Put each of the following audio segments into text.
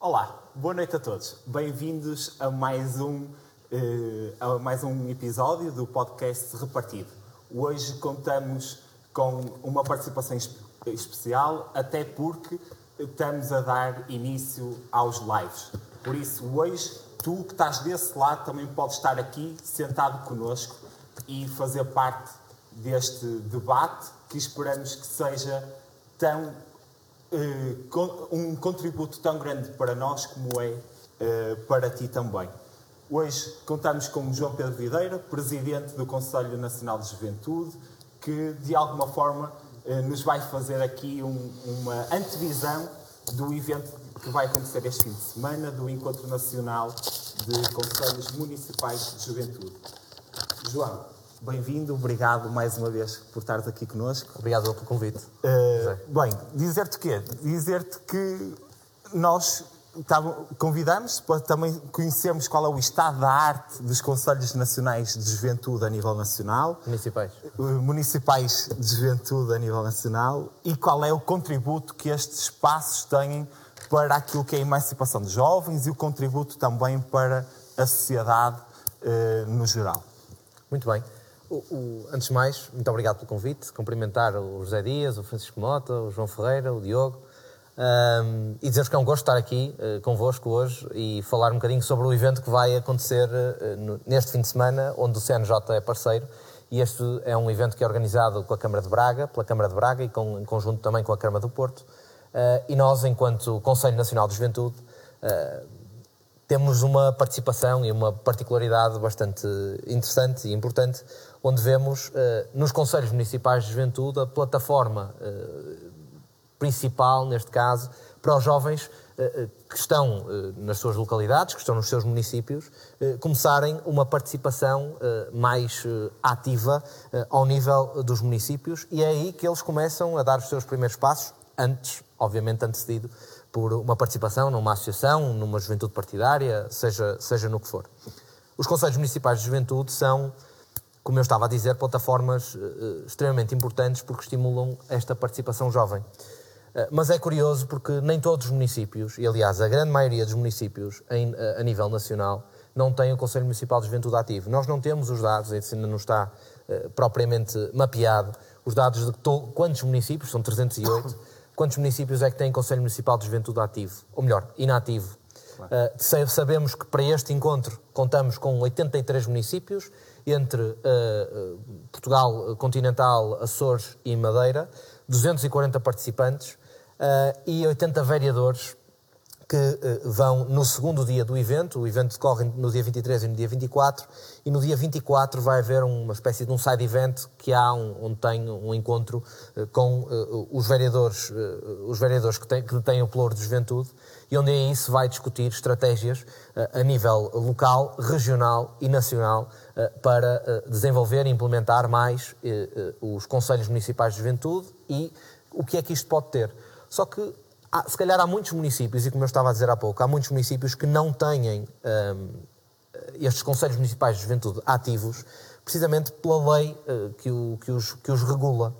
Olá, boa noite a todos. Bem-vindos a mais um, eh, a mais um episódio do podcast Repartido. Hoje contamos com uma participação especial, até porque estamos a dar início aos lives. Por isso, hoje, tu que estás desse lado também podes estar aqui sentado connosco e fazer parte deste debate que esperamos que seja tão um contributo tão grande para nós como é eh, para ti também. Hoje contamos com João Pedro Videira, presidente do Conselho Nacional de Juventude, que de alguma forma eh, nos vai fazer aqui um, uma antevisão do evento que vai acontecer este fim de semana, do Encontro Nacional de Conselhos Municipais de Juventude. João, bem-vindo, obrigado mais uma vez por estares aqui connosco. Obrigado pelo convite. Uh, bem, dizer-te o quê? Dizer-te que nós convidamos para também conhecermos qual é o estado da arte dos Conselhos Nacionais de Juventude a nível nacional. Municipais. Uh, municipais de Juventude a nível nacional e qual é o contributo que estes espaços têm para aquilo que é a emancipação de jovens e o contributo também para a sociedade uh, no geral. Muito bem. O, o, antes de mais, muito obrigado pelo convite. Cumprimentar o José Dias, o Francisco Mota, o João Ferreira, o Diogo. Um, e dizer-vos que é um gosto estar aqui uh, convosco hoje e falar um bocadinho sobre o evento que vai acontecer uh, no, neste fim de semana, onde o CNJ é parceiro. E este é um evento que é organizado com a Câmara de Braga, pela Câmara de Braga e com, em conjunto também com a Câmara do Porto. Uh, e nós, enquanto Conselho Nacional de Juventude, temos uma participação e uma particularidade bastante interessante e importante, onde vemos eh, nos Conselhos Municipais de Juventude a plataforma eh, principal, neste caso, para os jovens eh, que estão nas suas localidades, que estão nos seus municípios, começarem uma participação mais ativa ao nível dos municípios e é aí que eles começam a dar os seus primeiros passos, antes, obviamente, antecedido por uma participação numa associação, numa juventude partidária, seja, seja no que for. Os Conselhos Municipais de Juventude são, como eu estava a dizer, plataformas uh, extremamente importantes porque estimulam esta participação jovem. Uh, mas é curioso porque nem todos os municípios, e aliás a grande maioria dos municípios em, a, a nível nacional, não têm o Conselho Municipal de Juventude ativo. Nós não temos os dados, isso ainda não está uh, propriamente mapeado, os dados de quantos municípios, são 308, quantos municípios é que têm Conselho Municipal de Juventude ativo? Ou melhor, inativo. Claro. Sabemos que para este encontro contamos com 83 municípios, entre uh, Portugal continental, Açores e Madeira, 240 participantes uh, e 80 vereadores que uh, vão no segundo dia do evento. O evento decorre no dia 23 e no dia 24, e no dia 24 vai haver uma espécie de um side event que há um, onde tem um encontro uh, com uh, os vereadores, os vereadores que têm, que têm o pluro de juventude, e onde aí se vai discutir estratégias a nível local, regional e nacional para desenvolver e implementar mais os conselhos municipais de juventude e o que é que isto pode ter. Só que se calhar há muitos municípios, e como eu estava a dizer há pouco, há muitos municípios que não têm um, estes Conselhos Municipais de Juventude ativos, precisamente pela lei que, o, que, os, que os regula.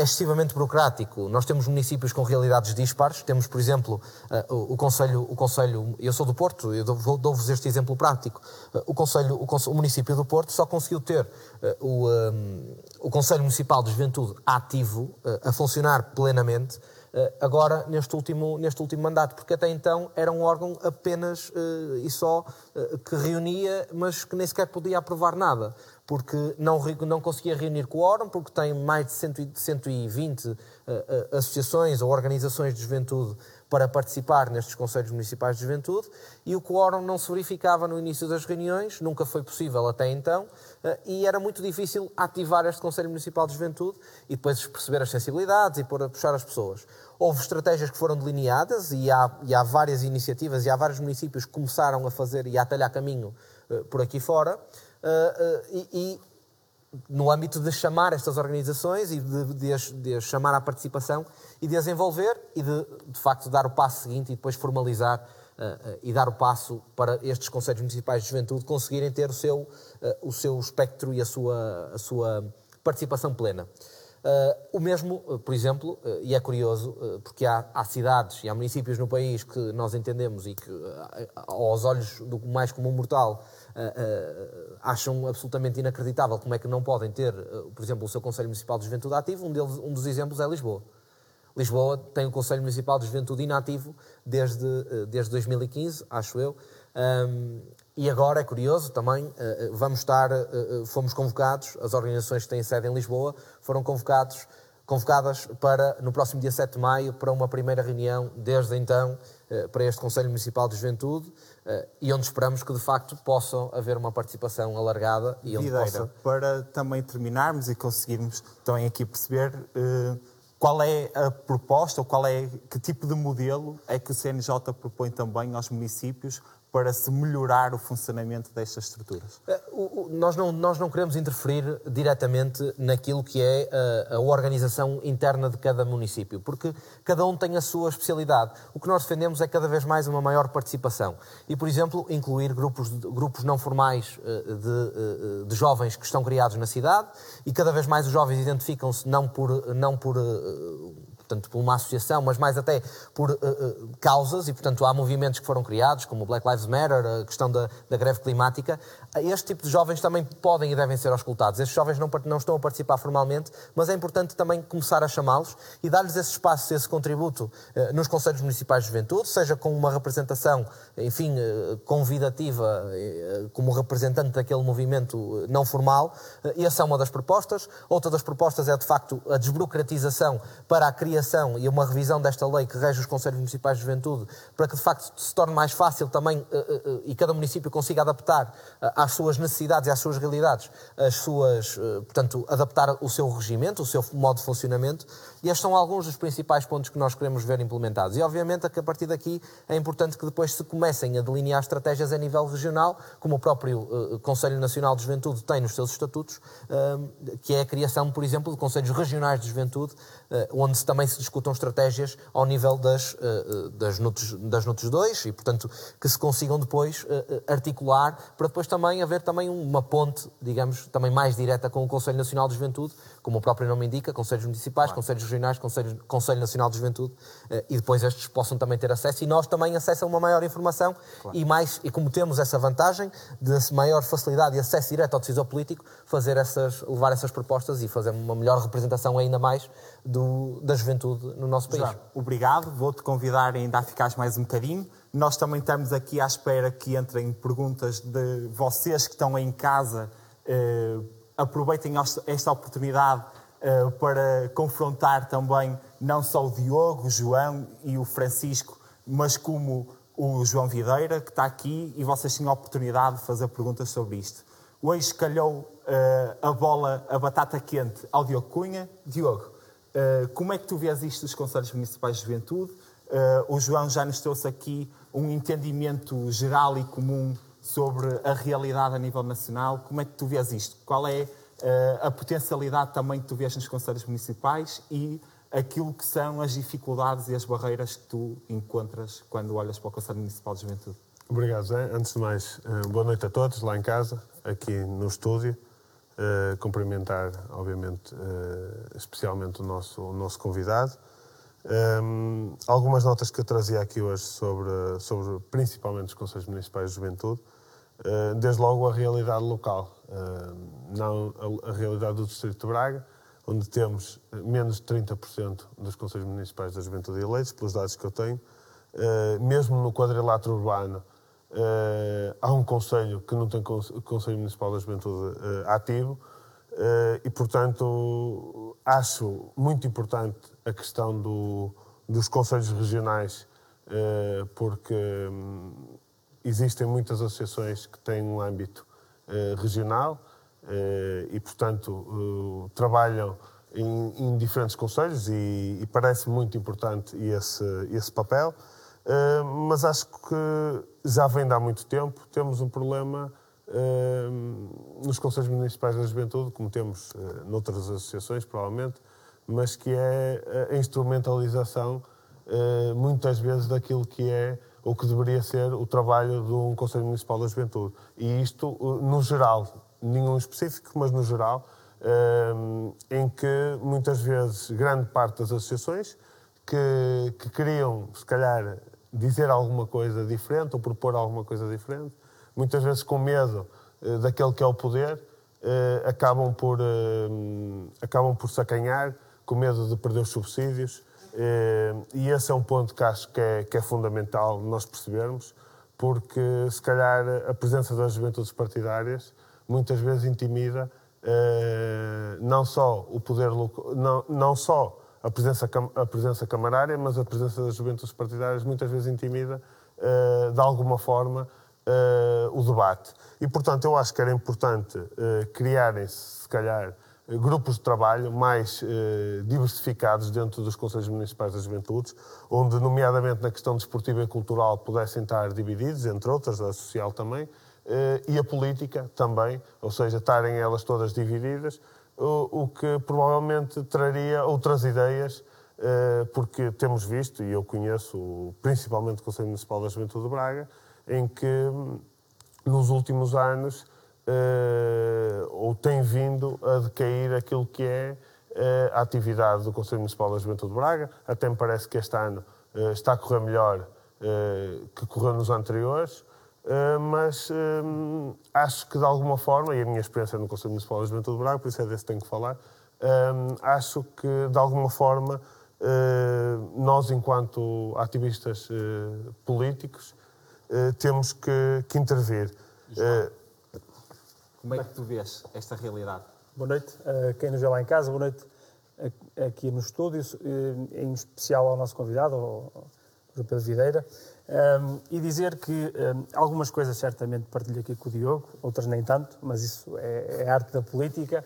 É excessivamente burocrático. Nós temos municípios com realidades dispares. Temos, por exemplo, uh, o, Conselho, o Conselho, eu sou do Porto, eu dou-vos este exemplo prático. Uh, o, Conselho, o, o, município do Porto só conseguiu ter uh, o, um, o Conselho Municipal de Juventude ativo, a funcionar plenamente, eh, agora neste último, neste último mandato, porque até então era um órgão apenas uh, e só uh, que reunia, mas que nem sequer podia aprovar nada, porque não, não conseguia reunir quórum, porque tem mais de 120 uh, associações ou organizações de juventude para participar nestes Conselhos Municipais de Juventude e o quórum não se verificava no início das reuniões, nunca foi possível até então, eh, e era muito difícil ativar este Conselho Municipal de Juventude e depois perceber as sensibilidades e pôr a puxar as pessoas. Houve estratégias que foram delineadas e há, e há várias iniciativas e há vários municípios que começaram a fazer e a atalhar caminho uh, por aqui fora. Uh, uh, e no âmbito de chamar estas organizações e de, de, as, de as chamar à participação e de as envolver e de, de facto, dar o passo seguinte e depois formalizar uh, uh, e dar o passo para estes Conselhos Municipais de Juventude conseguirem ter o seu, uh, o seu espectro e a sua, a sua participação plena. O mesmo, por exemplo, e é curioso, porque há, há, cidades e há municípios no país que nós entendemos e que, aos olhos do mais comum mortal, acham absolutamente inacreditável como é que não podem ter, por exemplo, o seu Conselho Municipal de Juventude ativo. Um, deles, um dos exemplos é Lisboa. Lisboa tem o Conselho Municipal de Juventude inativo desde, desde 2015, acho eu. Um, e agora é curioso também, eh, eh, vamos estar, eh, fomos convocados, as organizações que têm sede em Lisboa foram convocados, convocadas para, no próximo dia 7 de maio, para uma primeira reunião, desde então, para este Conselho Municipal de Juventude, e onde esperamos que, de facto, possa haver uma participação alargada. E onde Videira, possa... para também terminarmos e conseguirmos também aqui perceber qual é a proposta, ou qual é, que tipo de modelo é que o CNJ propõe também aos municípios para se melhorar o funcionamento destas estruturas? Eh, nós não, nós não queremos interferir diretamente naquilo que é a, eh, a, organização interna de cada município, porque cada um tem a sua especialidade. O que nós defendemos é cada vez mais uma maior participação e, por exemplo, incluir grupos, grupos não formais eh, de, de jovens que estão criados na cidade e cada vez mais os jovens identificam-se não por, não por portanto, por uma associação, mas mais até por uh, uh, causas, e portanto há movimentos que foram criados, como o Black Lives Matter, a questão da, da greve climática. Este tipo de jovens também podem e devem ser auscultados. Estes jovens não, não estão a participar formalmente, mas é importante também começar a chamá-los e dar-lhes esse espaço, esse contributo uh, nos Conselhos Municipais de Juventude, seja com uma representação, enfim, convidativa, como representante daquele movimento não formal. E essa é uma das propostas. Outra das propostas é, de facto, a desburocratização para a criação e uma revisão desta lei que rege os Conselhos Municipais de Juventude, para que de facto se torne mais fácil também eh, eh, eh, e cada município consiga adaptar às suas necessidades e às suas realidades, as suas, portanto, adaptar o seu regimento, o seu modo de funcionamento. E estes são alguns dos principais pontos que nós queremos ver implementados. E obviamente que a partir daqui é importante que depois se comecem a delinear estratégias a nível regional, como o próprio Conselho Nacional de Juventude tem nos seus estatutos, que é a criação, por exemplo, de Conselhos Regionais de Juventude, onde também se discutam estratégias ao nível das, das, NUTs, das NUTs 2 e, portanto, que se consigam depois articular para depois também haver também uma ponte, digamos, também mais direta com o Conselho Nacional de Juventude, como o próprio nome indica, Conselhos Municipais, claro. Conselhos Regionais, Conselho, Conselho Nacional de Juventude, e depois estes possam também ter acesso e nós também acesso a uma maior informação claro. e mais, e como temos essa vantagem de maior facilidade e acesso direto ao decisor político, fazer essas, levar essas propostas e fazer uma melhor representação ainda mais do, da juventude no nosso país. obrigado. Vou-te convidar ainda a ficares mais um bocadinho. Nós também estamos aqui à espera que entrem perguntas de vocês que estão em casa. Eh, aproveitem esta oportunidade eh, para confrontar também não só o Diogo, o João e o Francisco, mas como o João Videira, que está aqui, e vocês têm a oportunidade de fazer perguntas sobre isto. Hoje calhou uh, a bola, a batata quente ao Diogo Cunha. Diogo, eh, como é que tu vês isto dos Conselhos Municipais de Juventude? Uh, o João já nos trouxe aqui um entendimento geral e comum sobre a realidade a nível nacional. Como é que tu vês isto? Qual é uh, a potencialidade também que tu vês nos Conselhos Municipais e aquilo que são as dificuldades e as barreiras que tu encontras quando olhas para o Conselho Municipal de Juventude? Obrigado, Zé. Antes de mais, boa noite a todos lá em casa, aqui no estúdio. Uh, cumprimentar, obviamente, uh, especialmente o nosso, o nosso convidado. Um, algumas notas que eu trazia aqui hoje sobre, sobre principalmente os Conselhos Municipais de Juventude. Uh, desde logo a realidade local, não a, a, realidade do Distrito de Braga, onde temos menos de 30% dos Conselhos Municipais da Juventude eleitos, pelos dados que eu tenho. mesmo no quadrilátero urbano, Uh, há um Conselho que não tem Conselho Municipal da Juventude uh, ativo uh, e, portanto, acho muito importante a questão do, dos Conselhos Regionais, porque um, existem muitas associações que têm um âmbito regional e, portanto, trabalham em, em, diferentes Conselhos e, e parece muito importante esse, esse papel. Uh, mas acho que já vem de há muito tempo. Temos um problema uh, nos Conselhos Municipais da Juventude, como temos uh, noutras associações, provavelmente, mas que é a instrumentalização, muitas vezes, daquilo que é ou que deveria ser o trabalho de um Conselho Municipal da Juventude. E isto, no geral, nenhum específico, mas no geral, um, em que muitas vezes grande parte das associações que, que queriam, se calhar, dizer alguma coisa diferente ou propor alguma coisa diferente, muitas vezes com medo daquele que é o poder, acabam, por, acabam por sacanhar, com medo de perder os subsídios. e esse é um ponto que acho que é, que é fundamental nós percebermos, porque se calhar a presença das juventudes partidárias muitas vezes intimida não só o poder não, não só a presença, a presença camarária, mas a presença das juventudes partidárias muitas vezes intimida, uh, de alguma forma, o debate. E, portanto, eu acho que era importante criarem-se, se calhar, grupos de trabalho mais diversificados dentro dos Conselhos Municipais das Juventudes, onde, nomeadamente na questão desportiva e cultural, pudessem estar divididos, entre outras, a social também, e a política também, ou seja, estarem elas todas divididas, o, que provavelmente traria outras ideias, eh, porque temos visto, e eu conheço principalmente o Conselho Municipal da Juventude de Braga, em que hum, nos últimos anos eh, ou tem vindo a decair aquilo que é eh, a atividade do Conselho Municipal da Juventude de Braga. Até me parece que este ano está a correr melhor que correu nos anteriores. Mas acho que de alguma forma, e a minha experiência no Conselho Municipal da Juventude de Braga, por isso é desse que tenho que falar, acho que de alguma forma nós, enquanto ativistas políticos, temos que, que intervir. Como é que tu vês esta realidade? Boa noite, quem nos vê lá em casa, boa noite aqui no estúdio, em especial ao nosso convidado, ao Pedro Videira. E dizer que um, algumas coisas certamente partilho aqui com o Diogo, outras nem tanto, mas isso é, é arte da política.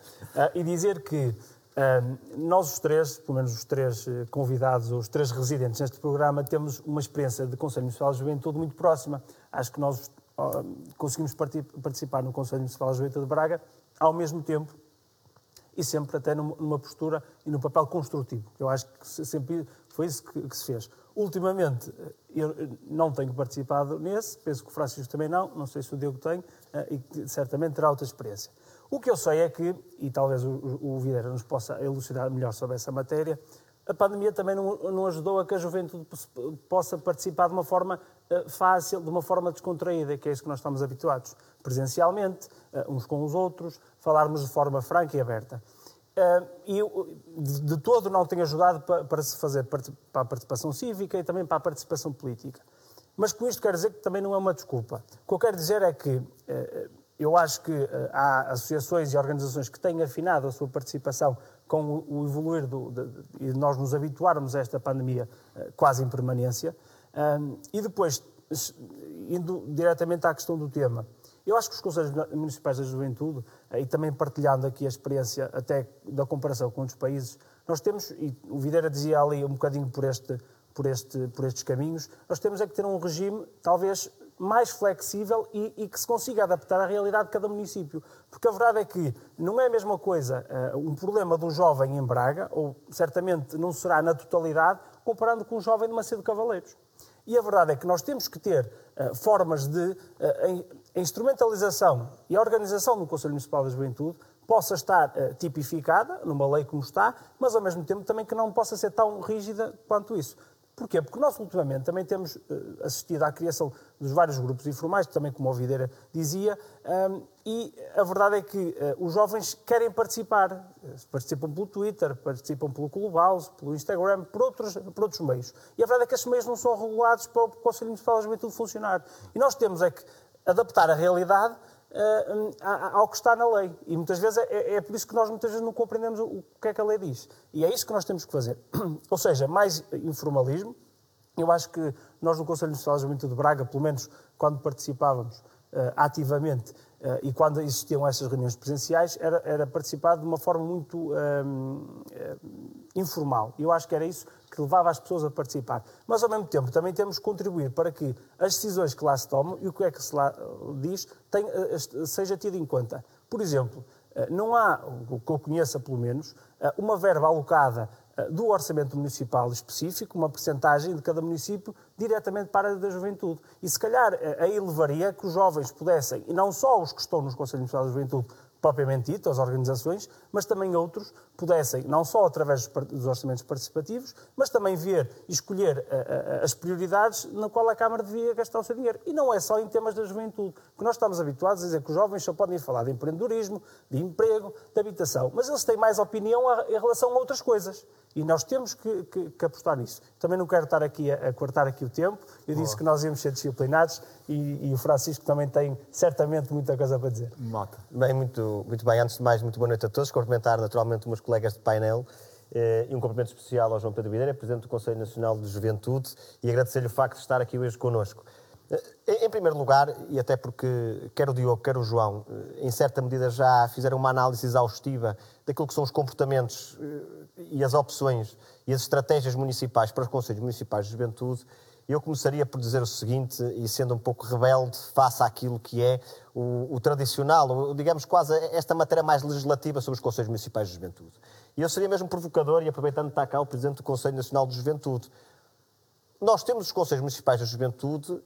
E dizer que nós os três, pelo menos os três eh, convidados, os três residentes neste programa, temos uma experiência de Conselho Municipal de Juventude muito próxima. Acho que nós conseguimos participar no Conselho Municipal de Juventude de Braga ao mesmo tempo e sempre até numa postura e num papel construtivo. Eu acho que sempre foi isso que, que se fez. Ultimamente, eu não tenho participado nesse, penso que o Francisco também não, não sei se o Diego tem, eh, e certamente terá outra experiência. O que eu sei é que, e talvez o, o Videira nos possa elucidar melhor sobre essa matéria, a pandemia também não, não, ajudou a que a juventude possa participar de uma forma fácil, de uma forma descontraída, que é isso que nós estamos habituados, presencialmente, uh, uns com os outros, falarmos de forma franca e aberta. Uh, e de, todo não tem ajudado para, se fazer para a participação cívica e também para a participação política. Mas com isto quero dizer que também não é uma desculpa. O que eu quero dizer é que eu acho que há associações e organizações que têm afinado a sua participação com o, o evoluir do, de, de, e nós nos habituarmos a esta pandemia quase em permanência. E depois, indo diretamente à questão do tema, eu acho que os Conselhos Municipais da Juventude, eh, e também partilhando aqui a experiência até da comparação com outros países, nós temos, e o Videira dizia ali um bocadinho por, este, por, este, por estes caminhos, nós temos é que ter um regime talvez mais flexível e, e, que se consiga adaptar à realidade de cada município. Porque a verdade é que não é a mesma coisa uh, um problema de um jovem em Braga, ou certamente não será na totalidade, comparando com um jovem de Macedo Cavaleiros. E a verdade é que nós temos que ter uh, formas de uh, a instrumentalização e a organização do Conselho Municipal da Juventude possa estar uh, tipificada numa lei como está, mas ao mesmo tempo também que não possa ser tão rígida quanto isso. Porquê? Porque nós ultimamente também temos uh, assistido à criação dos vários grupos informais, também como o Videira dizia, um, e a verdade é que uh, os jovens querem participar. Participam pelo Twitter, participam pelo Clubhouse, pelo Instagram, por outros, por outros meios. E a verdade é que esses meios não são regulados para o Conselho Municipal da Juventude funcionar. E nós temos é que adaptar a realidade ao que está na lei. E muitas vezes é, é, por isso que nós muitas vezes não compreendemos o, o que é que a lei diz. E é isso que nós temos que fazer. Ou seja, mais informalismo. Eu acho que nós no Conselho Nacional de Juventude de Braga, pelo menos quando participávamos uh, ativamente e quando existiam essas reuniões presenciais, era, era participar de uma forma muito informal. E eu acho que era isso que levava as pessoas a participar. Mas, ao mesmo tempo, também temos que contribuir para que as decisões que lá se tomam e o que é que se lá uh, diz tem, seja tido em conta. Por exemplo, não há, o que eu conheça pelo menos, uma verba alocada do orçamento municipal específico, uma percentagem de cada município, diretamente para a da juventude. E se calhar aí levaria que os jovens pudessem, e não só os que estão nos Conselhos Municipais da Juventude, propriamente dito, as organizações, mas também outros pudessem, não só através dos orçamentos participativos, mas também ver e escolher a, a, as prioridades na qual a Câmara devia gastar o seu dinheiro. E não é só em temas da juventude, porque nós estamos habituados a dizer que os jovens só podem falar de empreendedorismo, de emprego, de habitação, mas eles têm mais opinião em relação a outras coisas. E nós temos que, que, que, apostar nisso. Também não quero estar aqui a, a cortar aqui o tempo. Eu disse que nós íamos ser disciplinados e, e, o Francisco também tem certamente muita coisa para dizer. Mota. Bem, muito, muito bem. Antes de mais, muito boa noite a todos. Cumprimentar naturalmente meus colegas de painel eh, e um cumprimento especial ao João Pedro Videira, Presidente do Conselho Nacional de Juventude, e agradecer-lhe o facto de estar aqui hoje connosco. Eh, em primeiro lugar, e até porque quer o Diogo, quer o João, eh, em certa medida já fizeram uma análise exaustiva daquilo que são os comportamentos e as opções e as estratégias municipais para os Conselhos Municipais de Juventude, eu começaria por dizer o seguinte, e sendo um pouco rebelde face àquilo que é o, o tradicional, ou, digamos quase esta matéria mais legislativa sobre os Conselhos Municipais de Juventude. E eu seria mesmo provocador, e aproveitando que está cá o Presidente do Conselho Nacional de Juventude. Nós temos os Conselhos Municipais de Juventude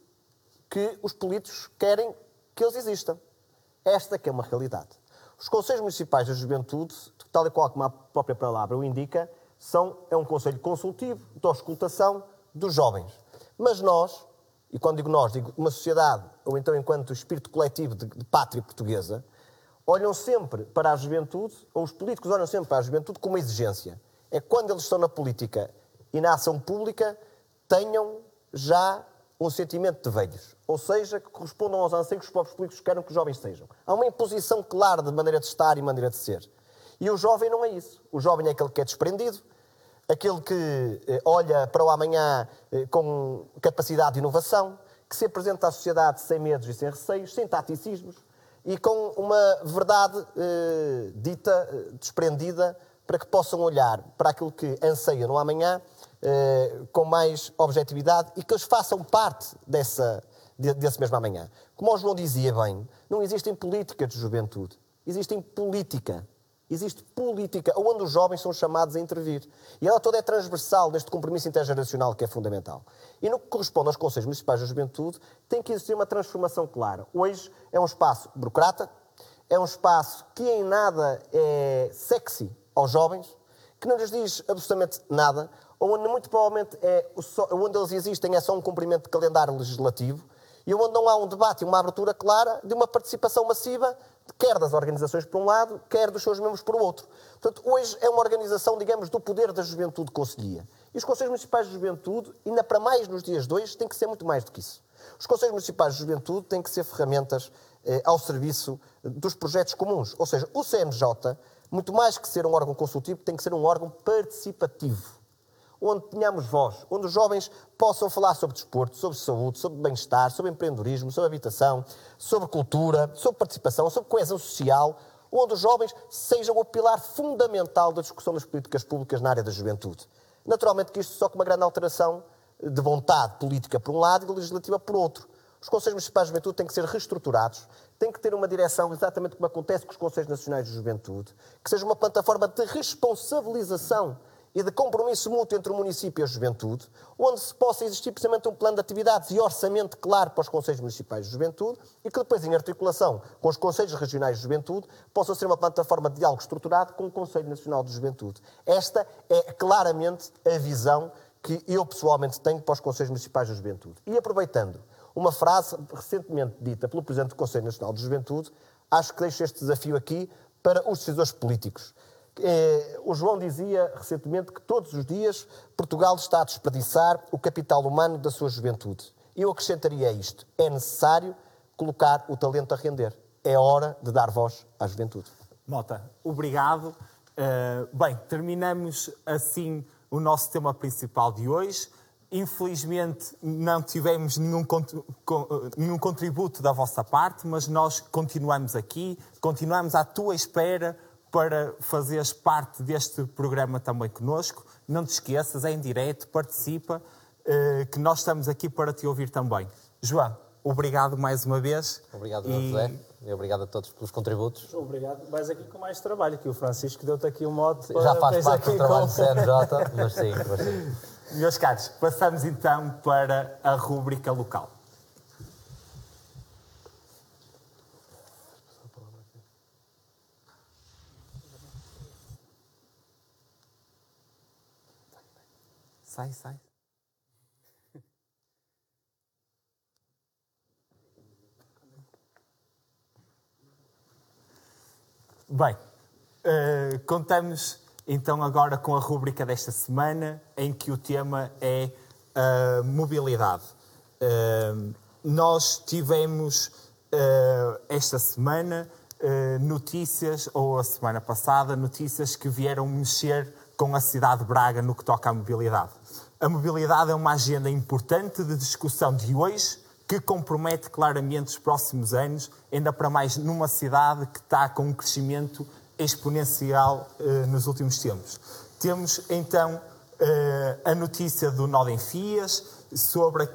que os políticos querem que eles existam. Esta que é uma realidade. Os Conselhos Municipais da Juventude, tal e qual como a própria palavra o indica, são, é um conselho consultivo de auscultação dos jovens. Mas nós, e quando digo nós, digo uma sociedade, ou então enquanto espírito coletivo de, de pátria portuguesa, olham sempre para a juventude, ou os políticos olham sempre para a juventude com uma exigência. É quando eles estão na política e na ação pública, tenham já um sentimento de velhos, ou seja, que correspondam aos anseios que os próprios políticos querem que os jovens sejam. Há uma imposição clara de maneira de estar e maneira de ser. E o jovem não é isso. O jovem é aquele que é desprendido, aquele que eh, olha para o amanhã eh, com capacidade de inovação, que se apresenta à sociedade sem medos e sem receios, sem taticismos e com uma verdade eh, dita, eh, desprendida, para que possam olhar para aquilo que anseiam no amanhã eh, com mais objetividade e que eles façam parte dessa, desse mesmo amanhã. Como o João dizia bem, não existem políticas de juventude, existem política. Existe política onde os jovens são chamados a intervir. E ela toda é transversal neste compromisso intergeracional que é fundamental. E no que corresponde aos Conselhos Municipais da Juventude, tem que existir uma transformação clara. Hoje é um espaço burocrata, é um espaço que em nada é sexy aos jovens, que não lhes diz absolutamente nada, onde muito provavelmente é, onde eles existem é só um cumprimento de calendário legislativo e onde não há um debate e uma abertura clara de uma participação massiva, quer das organizações por um lado, quer dos seus membros por outro. Portanto, hoje é uma organização, digamos, do poder da juventude conselhia. E os Conselhos Municipais de Juventude, ainda para mais nos dias de hoje, têm que ser muito mais do que isso. Os Conselhos Municipais de Juventude têm que ser ferramentas eh, ao serviço dos projetos comuns. Ou seja, o CMJ, muito mais que ser um órgão consultivo, tem que ser um órgão participativo onde tenhamos voz, onde os jovens possam falar sobre desporto, sobre saúde, sobre bem-estar, sobre empreendedorismo, sobre habitação, sobre cultura, sobre participação, sobre coesão social, onde os jovens sejam o pilar fundamental da discussão das políticas públicas na área da juventude. Naturalmente que isto só com uma grande alteração de vontade política por um lado e legislativa por outro. Os Conselhos Municipais de Juventude têm que ser reestruturados, têm que ter uma direção exatamente como acontece com os Conselhos Nacionais de Juventude, que seja uma plataforma de responsabilização e de compromisso mútuo entre o município e a juventude, onde se possa existir precisamente um plano de atividades e orçamento claro para os Conselhos Municipais de Juventude e que depois, em articulação com os Conselhos Regionais de Juventude, possa ser uma plataforma de diálogo estruturado com o Conselho Nacional de Juventude. Esta é claramente a visão que eu pessoalmente tenho para os Conselhos Municipais de Juventude. E aproveitando uma frase recentemente dita pelo Presidente do Conselho Nacional de Juventude, acho que deixo este desafio aqui para os decisores políticos. Eh, o João dizia recentemente que todos os dias Portugal está a desperdiçar o capital humano da sua juventude. Eu acrescentaria isto: é necessário colocar o talento a render. É hora de dar voz à juventude. Mota, obrigado. Uh, bem, terminamos assim o nosso tema principal de hoje. Infelizmente não tivemos nenhum, nenhum contributo da vossa parte, mas nós continuamos aqui, continuamos à tua espera para fazeres parte deste programa também conosco. Não te esqueças, é em direto, participa, eh, que nós estamos aqui para te ouvir também. João, obrigado mais uma vez. Obrigado, e... José, e obrigado a todos pelos contributos. Obrigado. Vais aqui com mais trabalho, que o Francisco deu-te aqui um modo para... Já faz parte do trabalho com... CNJ, mas sim, mas sim. Meus caros, passamos então para a rúbrica local. Sai, sai. Bem, uh, contamos então agora com a rúbrica desta semana, em que o tema é a mobilidade. Uh, nós tivemos uh, esta semana notícias, ou a semana passada, notícias que vieram mexer com a cidade de Braga no que toca à mobilidade. A mobilidade é uma agenda importante de discussão de hoje, que compromete claramente os próximos anos, ainda para mais numa cidade que está com um crescimento exponencial eh, nos últimos tempos. Temos então eh, a notícia do Nó em Fias, sobre a,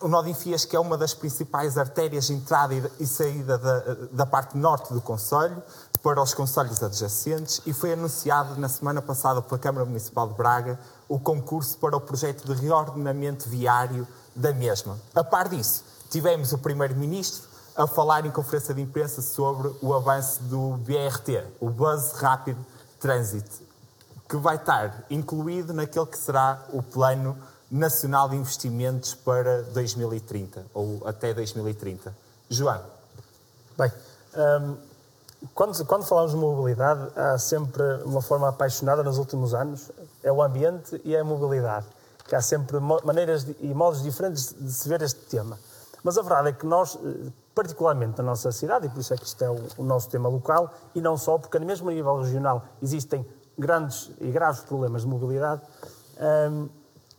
o Nó em Fias, que é uma das principais artérias de entrada e saída da, da parte norte do Conselho, para os conselhos adjacentes e foi anunciado na semana passada pela Câmara Municipal de Braga o concurso para o projeto de reordenamento viário da mesma. A par disso, tivemos o Primeiro-Ministro a falar em conferência de imprensa sobre o avanço do BRT, o Bus Rapid Transit, que vai estar incluído naquele que será o Plano Nacional de Investimentos para 2030, ou até 2030. João. Bem, hum, quando, quando falamos de mobilidade, há sempre uma forma apaixonada nos últimos anos, é o ambiente e é a mobilidade que há sempre maneiras e modos diferentes de se ver este tema. Mas a verdade é que nós, eh, particularmente na nossa cidade, e por isso é que isto é o, o nosso tema local, e não só, porque mesmo a nível regional existem grandes e graves problemas de mobilidade, ehm,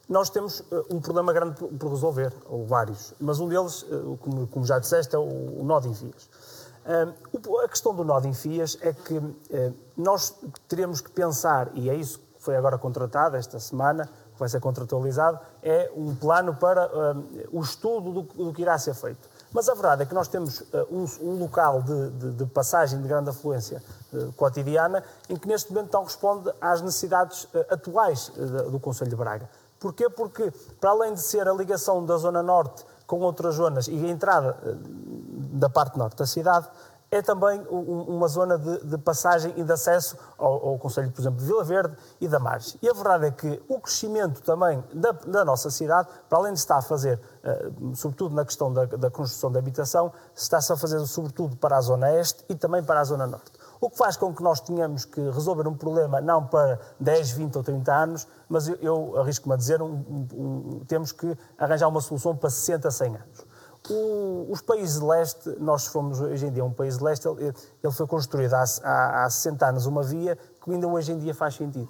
nós temos eh, um problema grande por resolver, ou vários, mas um deles, eh, como, como já disseste, é o, o nó de enfias. Ehm, a questão do nó de enfias é que nós teremos que pensar, e é isso que foi agora contratado esta semana, que vai ser contratualizado, é um plano para um, o estudo do, do, que irá ser feito. Mas a verdade é que nós temos uh, um, um, local de, de, de, passagem de grande afluência uh, cotidiana em que neste momento não responde às necessidades uh, atuais do Conselho de Braga. Porquê? Porque, para além de ser a ligação da Zona Norte com outras zonas e a entrada da parte norte da cidade, é também uma zona de, de, passagem e de acesso ao, ao Conselho, por exemplo, de Vila Verde e da Margem. E a verdade é que o crescimento também da, da nossa cidade, para além de estar a fazer, uh, sobretudo na questão da, da construção da habitação, está-se a fazer sobretudo para a Zona Este e também para a Zona Norte. O que faz com que nós tenhamos que resolver um problema não para 10, 20 ou 30 anos, mas eu, eu arrisco-me a dizer, um, um, temos que arranjar uma solução para 60, 100 anos. O, os países de leste, nós fomos hoje em dia um país de leste, ele, ele foi construído há, há, há 60 anos uma via que ainda hoje em dia faz sentido.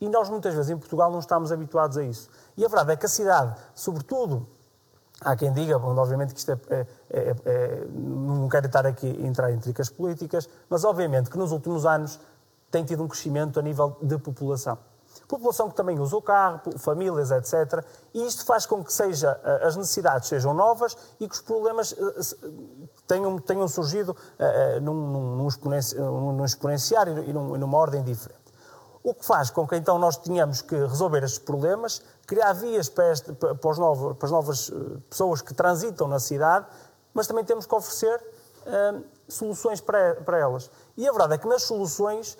E nós muitas vezes em Portugal não estamos habituados a isso. E a verdade é que a cidade, sobretudo, há quem diga, bom, obviamente que isto é, é, é, é não quero estar aqui entrar em tricas políticas, mas obviamente que nos últimos anos tem tido um crescimento a nível de população população que também usa o carro, famílias, etc. E isto faz com que seja, eh, as necessidades sejam novas e que os problemas eh, tenham, tenham surgido uh, num, num, num exponenciário e num, numa ordem diferente. O que faz com que então nós tenhamos que resolver estes problemas, criar vias para, este, para, novos, para as novas pessoas que transitam na cidade, mas também temos que oferecer soluções para, para elas. E a verdade é que nas soluções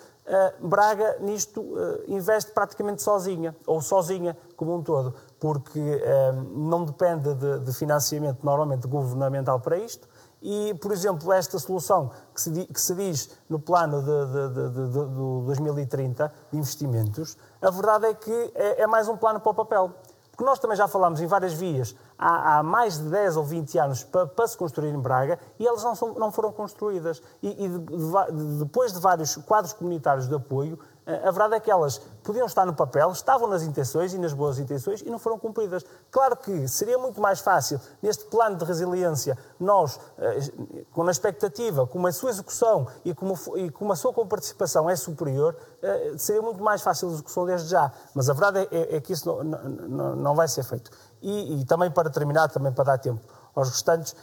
Braga nisto uh, investe praticamente sozinha, ou sozinha como um todo, porque uh, não depende de, financiamento normalmente governamental para isto. E, por exemplo, esta solução que se, que se diz no plano de, de, de, de 2030 de investimentos, a verdade é que é, é mais um plano para o papel. Porque nós também já falámos em várias vias há, há mais de 10 ou 20 anos para, para, se construir em Braga e elas não, são, não foram construídas. E, e de, de, depois de vários quadros comunitários de apoio, a verdade é que elas podiam estar no papel, estavam nas intenções e nas boas intenções e não foram cumpridas. Claro que seria muito mais fácil, neste plano de resiliência, nós, eh, com a expectativa, com a sua execução e com, e com a sua participação é superior, eh, seria muito mais fácil a execução desde já. Mas a verdade é, é que isso não, não, vai ser feito. E, e, também para terminar, também para dar tempo aos restantes,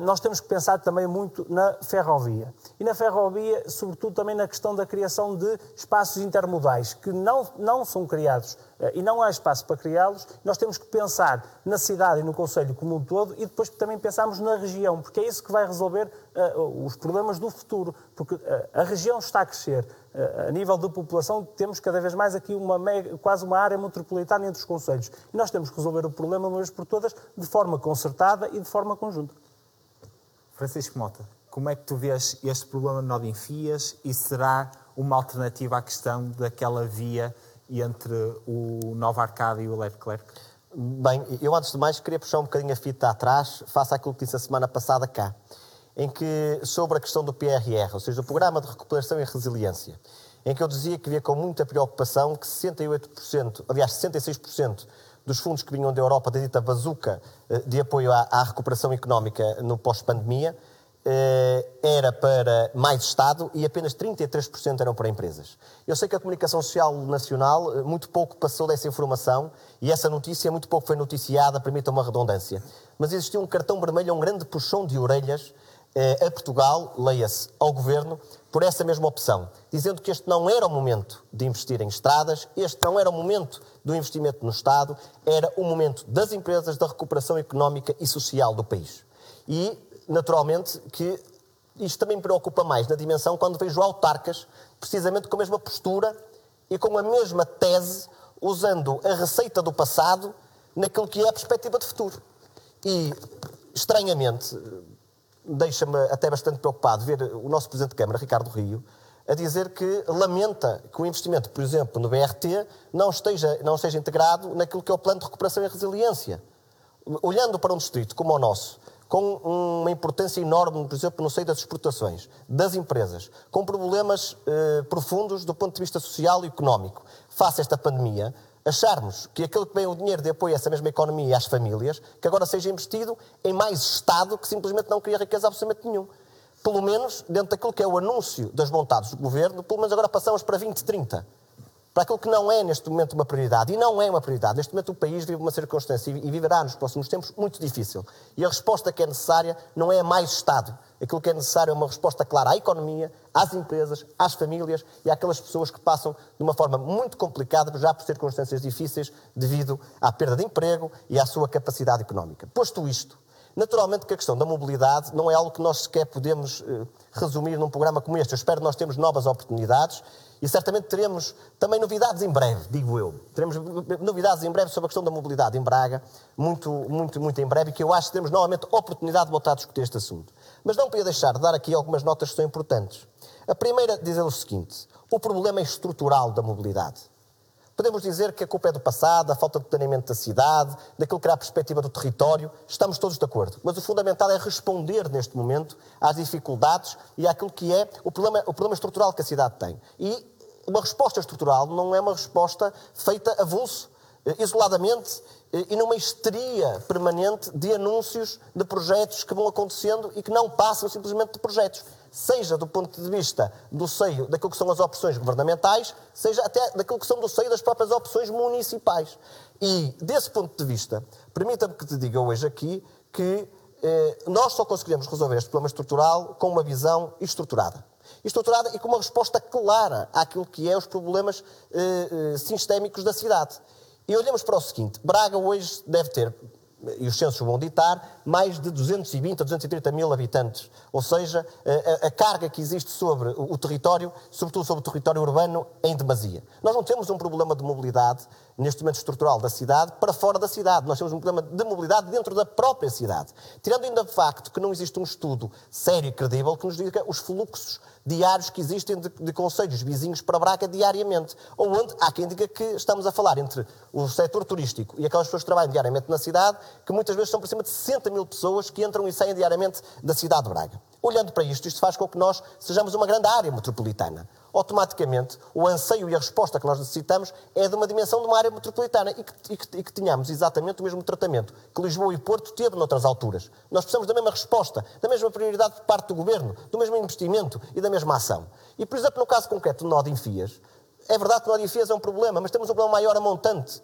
nós temos que pensar também muito na ferrovia. E na ferrovia, sobretudo também na questão da criação de espaços intermodais, que não, não são criados eh, e não há espaço para criá-los. Nós temos que pensar na cidade e no Conselho como um todo e depois também pensarmos na região, porque é isso que vai resolver uh, os problemas do futuro. Porque uh, a região está a crescer, A nível de população, temos cada vez mais aqui uma mega, quase uma área metropolitana entre os conselhos. E nós temos que resolver o problema, uma vez por todas, de forma concertada e de forma conjunta. Francisco Mota, como é que tu vês este problema de de enfias e será uma alternativa à questão daquela via entre o Nova Arcada e o Leclerc? Bem, eu antes de mais queria puxar um bocadinho a fita atrás, face àquilo que disse a semana passada cá, em que, sobre a questão do PRR, ou seja, do Programa de Recuperação e Resiliência, em que eu dizia que via com muita preocupação que 68%, aliás, 66% dos fundos que vinham da Europa da dita bazuca eh, de apoio à, à recuperação económica no pós-pandemia, eh, era para mais Estado e apenas 33% eram para empresas. Eu sei que a comunicação social nacional eh, muito pouco passou dessa informação e essa notícia muito pouco foi noticiada, permita uma redundância. Mas existiu um cartão vermelho, um grande puxão de orelhas a Portugal, leia-se, ao Governo, por essa mesma opção, dizendo que este não era o momento de investir em estradas, este não era o momento do investimento no Estado, era o momento das empresas, da recuperação económica e social do país. E naturalmente, que isto também me preocupa mais na dimensão quando vejo autarcas, precisamente com a mesma postura e com a mesma tese, usando a receita do passado naquilo que é a perspectiva de futuro. E, estranhamente, deixa-me até bastante preocupado ver o nosso Presidente de Câmara, Ricardo Rio, a dizer que lamenta que o investimento, por exemplo, no BRT, não esteja, não esteja integrado naquilo que é o Plano de Recuperação e Resiliência. Olhando para um distrito como o nosso, com uma importância enorme, por exemplo, no seio das exportações, das empresas, com problemas eh, profundos do ponto de vista social e económico, face a esta pandemia, acharmos que aquele que vem o dinheiro de apoio a essa mesma economia e às famílias, que agora seja investido em mais Estado que simplesmente não cria riqueza absolutamente nenhum. Pelo menos, dentro daquilo que é o anúncio das vontades do Governo, pelo menos agora passamos para 2030 para aquilo que não é neste momento uma prioridade. E não é uma prioridade. Neste momento o país vive uma circunstância e viverá nos próximos tempos muito difícil. E a resposta que é necessária não é mais Estado. Aquilo que é necessário é uma resposta clara à economia, às empresas, às famílias e àquelas pessoas que passam de uma forma muito complicada, já por circunstâncias difíceis, devido à perda de emprego e à sua capacidade económica. Posto isto, Naturalmente que a questão da mobilidade não é algo que nós sequer podemos eh, resumir num programa como este. Eu espero que nós temos novas oportunidades e certamente teremos também novidades em breve, digo eu. Teremos novidades em breve sobre a questão da mobilidade em Braga, muito, muito, muito em breve, e que eu acho que temos novamente oportunidade de voltar a discutir este assunto. Mas não podia deixar de dar aqui algumas notas que são importantes. A primeira diz o seguinte: o problema é estrutural da mobilidade. Podemos dizer que a culpa é do passado, a falta de planeamento da cidade, daquilo que era a perspectiva do território. Estamos todos de acordo. Mas o fundamental é responder neste momento às dificuldades e àquilo que é o problema, o problema estrutural que a cidade tem. E uma resposta estrutural não é uma resposta feita avulso, eh, isoladamente e numa histeria permanente de anúncios de projetos que vão acontecendo e que não passam simplesmente de projetos seja do ponto de vista do seio daquilo que são as opções governamentais, seja até daquilo que são do seio das próprias opções municipais. E, desse ponto de vista, permita-me que te diga hoje aqui que eh, nós só conseguiremos resolver este problema estrutural com uma visão estruturada. Estruturada e com uma resposta clara àquilo que é os problemas eh, eh, sistémicos da cidade. E olhamos para o seguinte: Braga hoje deve ter e os censos vão ditar, mais de 220 a 230 mil habitantes. Ou seja, a, a, carga que existe sobre o território, sobretudo sobre o território urbano, é em demasia. Nós não temos um problema de mobilidade, neste momento estrutural, da cidade para fora da cidade. Nós temos um problema de mobilidade dentro da própria cidade. Tirando ainda o facto que não existe um estudo sério e credível que nos diga os fluxos diários que existem de, de conselhos vizinhos para Braga diariamente. Ou onde há quem diga que estamos a falar entre o setor turístico e aquelas pessoas que trabalham diariamente na cidade, que muitas vezes são por cima de 60 mil pessoas que entram e saem diariamente da cidade de Braga. Olhando para isto, isto faz com que nós sejamos uma grande área metropolitana automaticamente o anseio e a resposta que nós necessitamos é de uma dimensão de uma área metropolitana e que, e que, e que tenhamos exatamente o mesmo tratamento que Lisboa e Porto teve noutras alturas. Nós precisamos da mesma resposta, da mesma prioridade por parte do Governo, do mesmo investimento e da mesma ação. E, por exemplo, no caso concreto do nó de Enfias, é verdade que o nó de é um problema, mas temos um problema maior a montante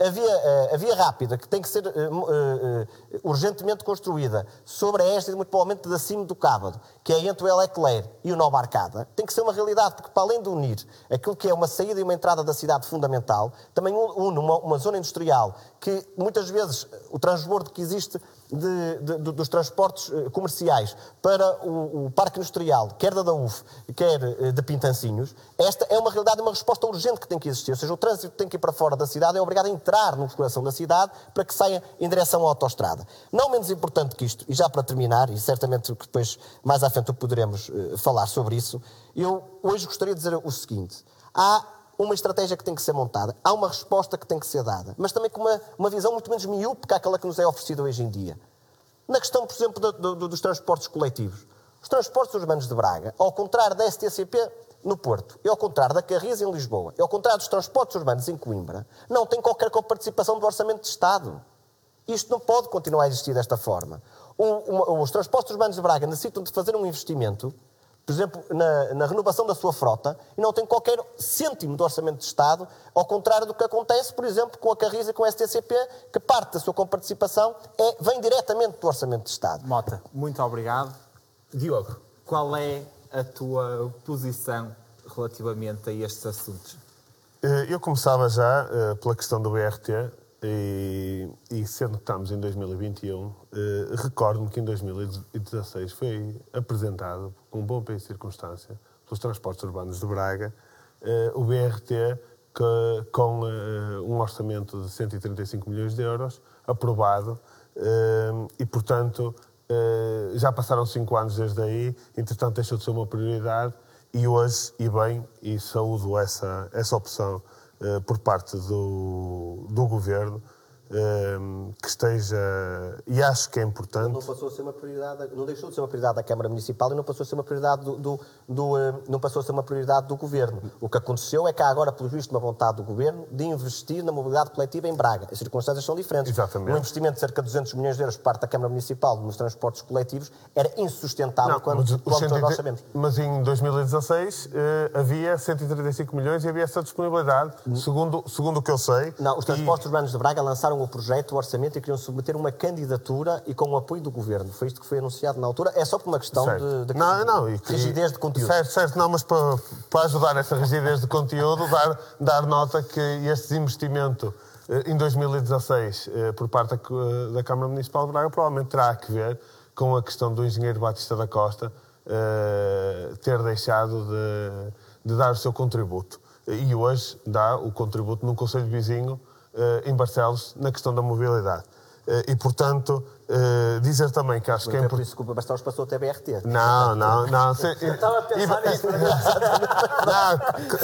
a via, a via rápida, que tem que ser uh, uh, urgentemente construída sobre a esta e muito provavelmente de cima do Cábado, que é entre o Elecler e o Nova Arcada, tem que ser uma realidade, porque para além de unir aquilo que é uma saída e uma entrada da cidade fundamental, também une uma, uma zona industrial que muitas vezes o transbordo que existe de, de, dos transportes eh, comerciais para o, o, Parque Industrial, quer da DAUF, quer eh, de Pintancinhos, esta é uma realidade, uma resposta urgente que tem que existir. Ou seja, o trânsito tem que ir para fora da cidade, é obrigado a entrar no coração da cidade para que saia em direção à autostrada. Não menos importante que isto, e já para terminar, e certamente que depois mais à frente poderemos uh, falar sobre isso, eu hoje gostaria de dizer o seguinte. Há uma estratégia que tem que ser montada, há uma resposta que tem que ser dada, mas também com uma, uma visão muito menos miúpe que aquela que nos é oferecida hoje em dia. Na questão, por exemplo, do, do, dos transportes coletivos. Os transportes urbanos de Braga, ao contrário da STCP no Porto, e ao contrário da Carris em Lisboa, e ao contrário dos transportes urbanos em Coimbra, não tem qualquer participação do Orçamento de Estado. Isto não pode continuar a existir desta forma. Um, um, os transportes urbanos de Braga necessitam de fazer um investimento por exemplo, na, na, renovação da sua frota e não tem qualquer cêntimo do orçamento de Estado, ao contrário do que acontece, por exemplo, com a Carris e com a STCP, que parte da sua comparticipação é, vem diretamente do orçamento de Estado. Mota, muito obrigado. Diogo, qual é a tua posição relativamente a estes assuntos? Eh, eu começava já uh, pela questão do BRT e, e, sendo que estamos em 2021, eh, recordo-me que em 2016 foi apresentado, com bom peso de circunstância, pelos transportes urbanos de Braga, eh, o BRT que, com eh, um orçamento de 135 milhões de euros, aprovado, eh, e portanto eh, já passaram cinco anos desde aí, entretanto deixou de ser uma prioridade, e hoje, e bem, e saúdo essa, essa opção por parte do, do governo Que esteja. E acho que é importante. Não passou a ser uma prioridade, não deixou de ser uma prioridade da Câmara Municipal e não passou a ser uma prioridade do, do, do não passou a ser uma prioridade do Governo. O que aconteceu é que há agora, pelo visto, uma vontade do Governo de investir na mobilidade coletiva em Braga. As circunstâncias são diferentes. Exatamente. Um investimento de cerca de 200 milhões de euros por parte da Câmara Municipal nos transportes coletivos era insustentável não, quando, mas, quando todos nós sabemos. Mas em 2016 eh, havia 135 milhões e havia essa disponibilidade, hum. segundo, segundo o que eu sei. Não, os transportes e... urbanos de Braga lançaram o projeto, o orçamento e queriam submeter uma candidatura e com o apoio do governo. Foi isto que foi anunciado na altura. É só por uma questão de, de, não, não, e, rigidez de conteúdo. Certo, certo, não, mas para, para ajudar essa rigidez de conteúdo, dar, dar nota que este investimento eh, em 2016 eh, por parte da, da Câmara Municipal de Braga provavelmente terá que ver com a questão do engenheiro Batista da Costa ter deixado de, de, dar o seu contributo. E hoje dá o contributo num Conselho Vizinho eh, em Barcelos na questão da mobilidade. Eh, e, portanto, Uh, dizer também que acho que é importante. O Barcelos passou até BRT. Não, não, não. Se, eu estava a pensar nisso. Não,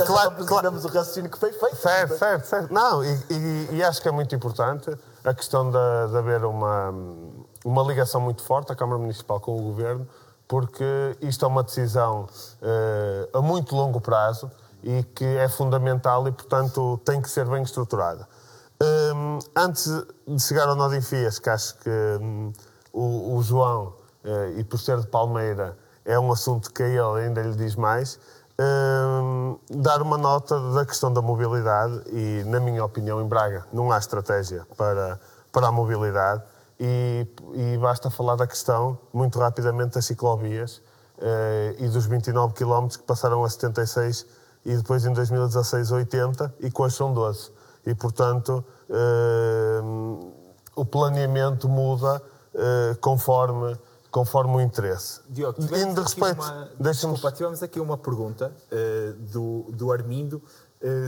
claro, claro. o raciocínio que foi feito. Certo, certo, certo. Não, e, e, e, acho que é muito importante a questão de, de haver uma, uma ligação muito forte da Câmara Municipal com o Governo, porque isto é uma decisão uh, a muito longo prazo e que é fundamental e, portanto, tem que ser bem estruturada. Um, antes de chegar ao Nó Fias, que acho que um, o, o, João, uh, e por ser de Palmeira, é um assunto que ele ainda lhe diz mais, um, dar uma nota da questão da mobilidade e, na minha opinião, em Braga não há estratégia para, para a mobilidade e, e basta falar da questão, muito rapidamente, das ciclovias uh, e dos 29 km que passaram a 76 e depois em 2016 a 80 e hoje são 12 e, portanto, uh, o planeamento muda uh, conforme, conforme o interesse. Diogo, tivemos, de respeito, uma, desculpa, tivemos aqui uma pergunta uh, do, do Armindo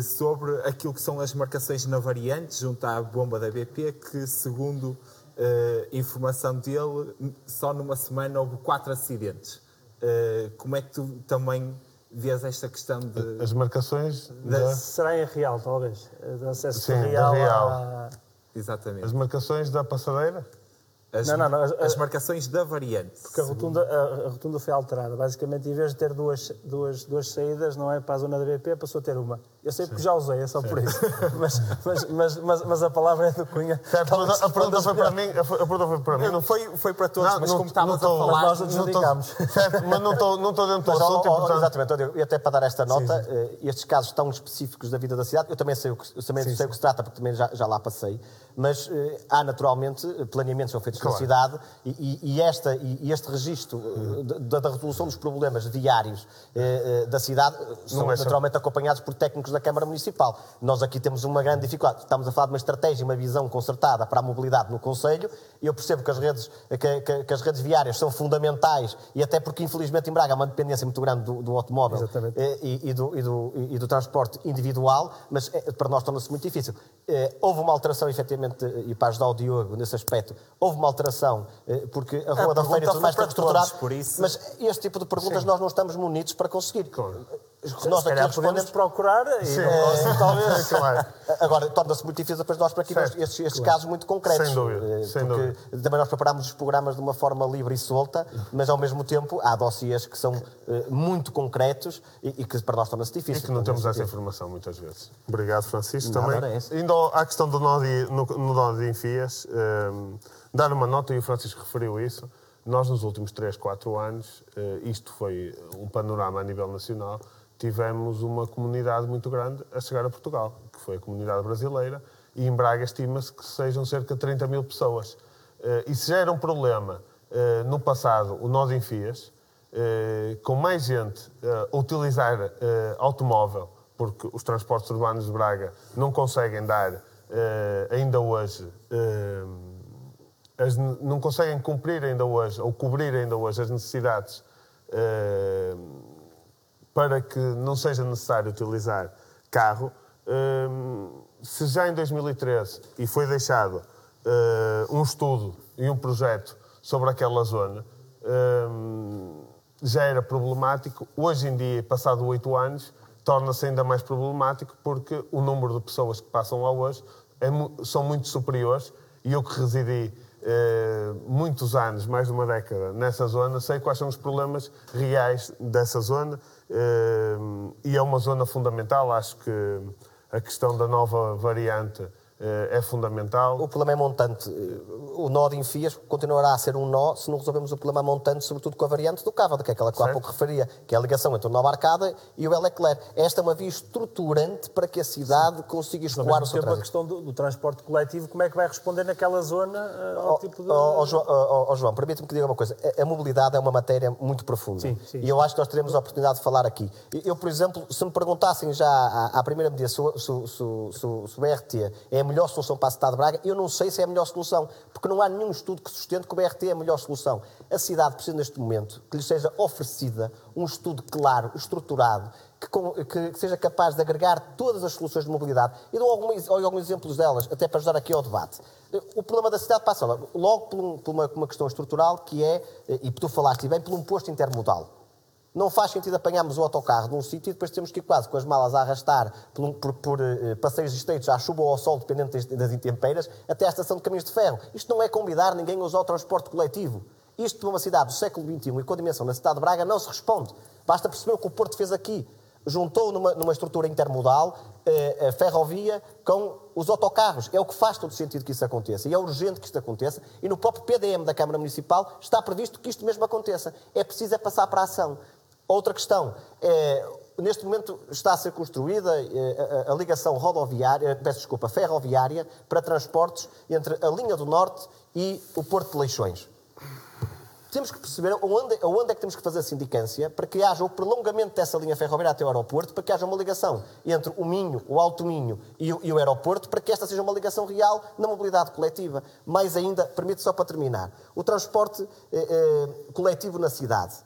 sobre aquilo que são as marcações na variante junto à bomba da BP, que, segundo informação dele, só numa semana houve quatro acidentes. como é que tu também vês esta questão de. As marcações. Da... Será em real, talvez. De acesso Sim, real. real. A... Exatamente. As marcações da passadeira? As, não, não, não, as, as, marcações da variante. Porque a rotunda, a, a, rotunda foi alterada. Basicamente, em vez de ter duas, duas, duas saídas, não é para a zona da BP, passou a ter uma. Eu sei porque Sim. já usei, é só Sim. por isso. mas, mas, mas, mas, mas, a palavra é do Cunha. Certo, mas a, pergunta foi para mim. A pergunta foi para mim. Não, foi, foi para todos, não, mas como estavas a falar, nós adjudicámos. Certo, mas não estou, não estou dentro do assunto. Ó, portanto... Exatamente, e até para dar esta nota, Sim. Eh, estes casos tão específicos da vida da cidade, eu também sei o que, também sei o que se trata, porque também já, já lá passei, mas eh, há naturalmente planeamentos que são feitos claro. na cidade e, e, esta, e este registro da, da, resolução dos problemas diários eh, eh, da cidade são é naturalmente acompanhados por técnicos da Câmara Municipal. Nós aqui temos uma grande dificuldade. Estamos a falar de uma estratégia, uma visão concertada para a mobilidade no Conselho, eu percebo que as redes, que, que, que as redes viárias são fundamentais, e até porque, infelizmente, em Braga há uma dependência muito grande do, do automóvel eh, e, e, do, e, do, e, do, transporte individual, mas eh, para nós torna-se muito difícil. Eh, houve uma alteração, efetivamente, e para ajudar o Diogo nesse aspecto, houve uma alteração, porque a Rua a da Feira e tudo mais está estruturado, mas este tipo de perguntas Sim. nós não estamos munidos para conseguir. Claro se nós aqui respondemos procurar e Sim, é, talvez. Claro. Agora, torna-se muito difícil para nós para aqui certo, estes, estes claro. casos muito concretos. Sem dúvida. Eh, sem dúvida. também nós preparamos os programas de uma forma livre e solta, mas ao mesmo tempo há dossiês que são uh, muito concretos e, e, que para nós torna-se difícil. E que não temos essa informação muitas vezes. Obrigado, Francisco. Nada também. Indo à questão do nó de, no, no nó de enfias, um, eh, dar uma nota, e o Francisco referiu isso, nós nos últimos 3, 4 anos, uh, isto foi um panorama a nível nacional, tivemos uma comunidade muito grande a chegar a Portugal, que foi a comunidade brasileira, e em Braga estima-se que sejam cerca de 30 mil pessoas. Eh, se já era um problema eh, no passado o nó de enfias, eh, com mais gente a utilizar automóvel, porque os transportes urbanos de Braga não conseguem dar, ainda hoje, não conseguem cumprir ainda hoje, ou cobrir ainda hoje as necessidades para que não seja necessário utilizar carro, hum, se já em 2013 e foi deixado hum, um estudo e um projeto sobre aquela zona, hum, já era problemático. Hoje em dia, passado oito anos, torna-se ainda mais problemático porque o número de pessoas que passam lá hoje é, são muito superiores e eu que residi muitos anos, mais de uma década, nessa zona, sei quais são os problemas reais dessa zona e é uma zona fundamental. Acho que a questão da nova variante é fundamental. O problema é montante. O nó de enfias continuará a ser um nó se não resolvemos o problema montante, sobretudo com a variante do Cávado, que é aquela que há pouco referia, que é a ligação entre o Nova Arcada e o Elecler. Esta é uma via estruturante para que a cidade consiga escoar o seu trânsito. a questão do, do, transporte coletivo, como é que vai responder naquela zona uh, ao oh, tipo de... Oh, oh, João, oh, oh, João permite-me que diga uma coisa. A, a, mobilidade é uma matéria muito profunda. Sim, sim, e eu acho que nós teremos a oportunidade de falar aqui. Eu, por exemplo, se me perguntassem já à, à primeira medida se, se, se, se, o BRT é melhor solução para a cidade de Braga, eu não sei se é a melhor solução, porque não há nenhum estudo que sustente que o BRT é a melhor solução. A cidade precisa, neste momento, que lhe seja oferecida um estudo claro, estruturado, que, que, que, seja capaz de agregar todas as soluções de mobilidade. E dou alguns, alguns exemplos delas, até para ajudar aqui ao debate. O problema da cidade passa logo por, um, por uma, uma, questão estrutural que é, e tu falaste bem, por um posto intermodal. Não faz sentido apanharmos o autocarro num sítio e depois temos que ir quase com as malas a arrastar por, por, por uh, passeios estreitos à chuva ou ao sol, dependendo das intempéries, até à estação de caminhos de ferro. Isto não é convidar ninguém a usar o transporte coletivo. Isto, para uma cidade do século XXI e com a dimensão da cidade de Braga, não se responde. Basta perceber o que o Porto fez aqui. Juntou numa, numa estrutura intermodal eh, a ferrovia com os autocarros. É o que faz todo sentido que isso aconteça. E é urgente que isto aconteça. E no próprio PDM da Câmara Municipal está previsto que isto mesmo aconteça. É preciso é passar para a ação. Outra questão é, neste momento está a ser construída é, a, ligação rodoviária, peço desculpa, ferroviária para transportes entre a linha do Norte e o Porto de Leixões. Temos que perceber onde, onde é que temos que fazer a sindicância para que haja o prolongamento dessa linha ferroviária até o aeroporto, para que haja uma ligação entre o Minho, o Alto Minho e o, e o aeroporto, para que esta seja uma ligação real na mobilidade coletiva. Mais ainda, permite só para terminar, o transporte eh, eh, coletivo na cidade.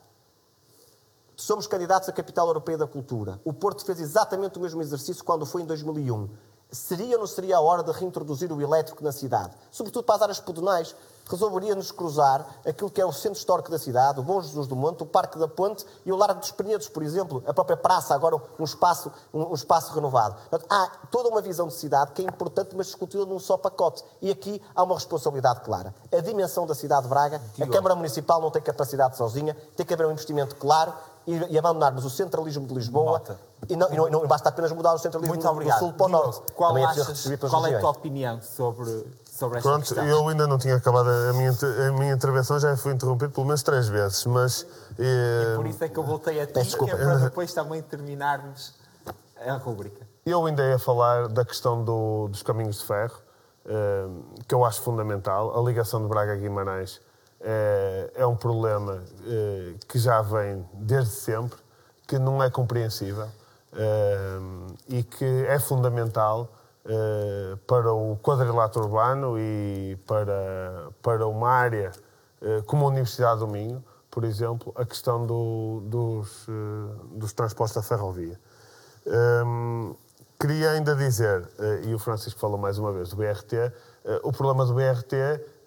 Somos candidatos à Capital Europeia da Cultura. O Porto fez exatamente o mesmo exercício quando foi em 2001. Seria ou não seria a hora de reintroduzir o elétrico na cidade? Sobretudo para as áreas pedonais. Resolveria-nos cruzar aquilo que é o centro histórico da cidade, o Bom Jesus do Monte, o Parque da Ponte e o Largo dos Penedos, por exemplo, a própria praça, agora um espaço, um, espaço renovado. Há toda uma visão de cidade que é importante, mas discutida num só pacote. E aqui há uma responsabilidade clara. A dimensão da cidade de Braga, a Câmara Municipal não tem capacidade sozinha, tem que haver um investimento claro e, e abandonarmos o centralismo de Lisboa e não, e, não, e não, basta apenas mudar o centralismo Muito do, do sul para o norte. Qual, é achas, qual é a tua opinião sobre, sobre esta Pronto, questão? eu ainda não tinha acabado a minha, a minha intervenção, já fui interrompido pelo menos três vezes, mas... E, e por isso é que eu voltei a ti, que é para depois também terminarmos a rubrica. Eu ainda ia falar da questão do, dos caminhos de ferro, eh, que eu acho fundamental, a ligação de Braga a Guimarães é, é um problema é, que já vem desde sempre, que não é compreensível. e que é fundamental para o quadrilátero urbano e para, para uma área como a Universidade do Minho, por exemplo, a questão do, dos, dos transportes da ferrovia. Queria ainda dizer, e o Francisco falou mais uma vez do BRT, eh, o problema do BRT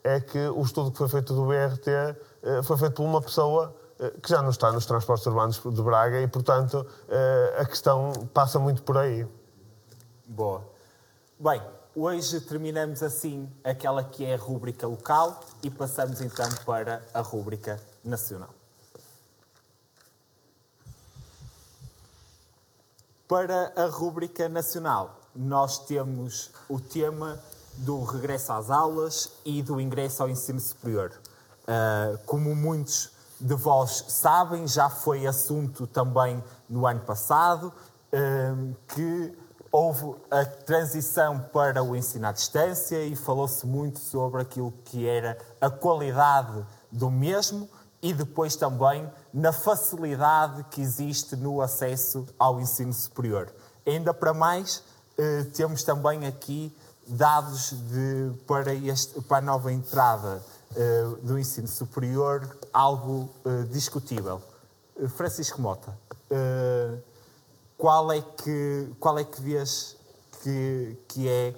é que o estudo que foi feito do BRT eh, foi feito por uma pessoa que já não está nos transportes urbanos de Braga e, portanto, a questão passa muito por aí. Boa. Bem, hoje terminamos assim aquela que é a rúbrica local e passamos então para a rúbrica nacional. Para a rúbrica nacional, nós temos o tema do regresso às aulas e do ingresso ao ensino superior. Uh, como muitos de vós sabem, já foi assunto também no ano passado, uh, que houve a transição para o ensino à distância e falou-se muito sobre aquilo que era a qualidade do mesmo e depois também na facilidade que existe no acesso ao ensino superior. Ainda para mais, eh, temos também aqui dados de, para, este, para a nova entrada eh, do ensino superior, algo eh, discutível. Francisco Mota, qual é que, qual é que vês que, que é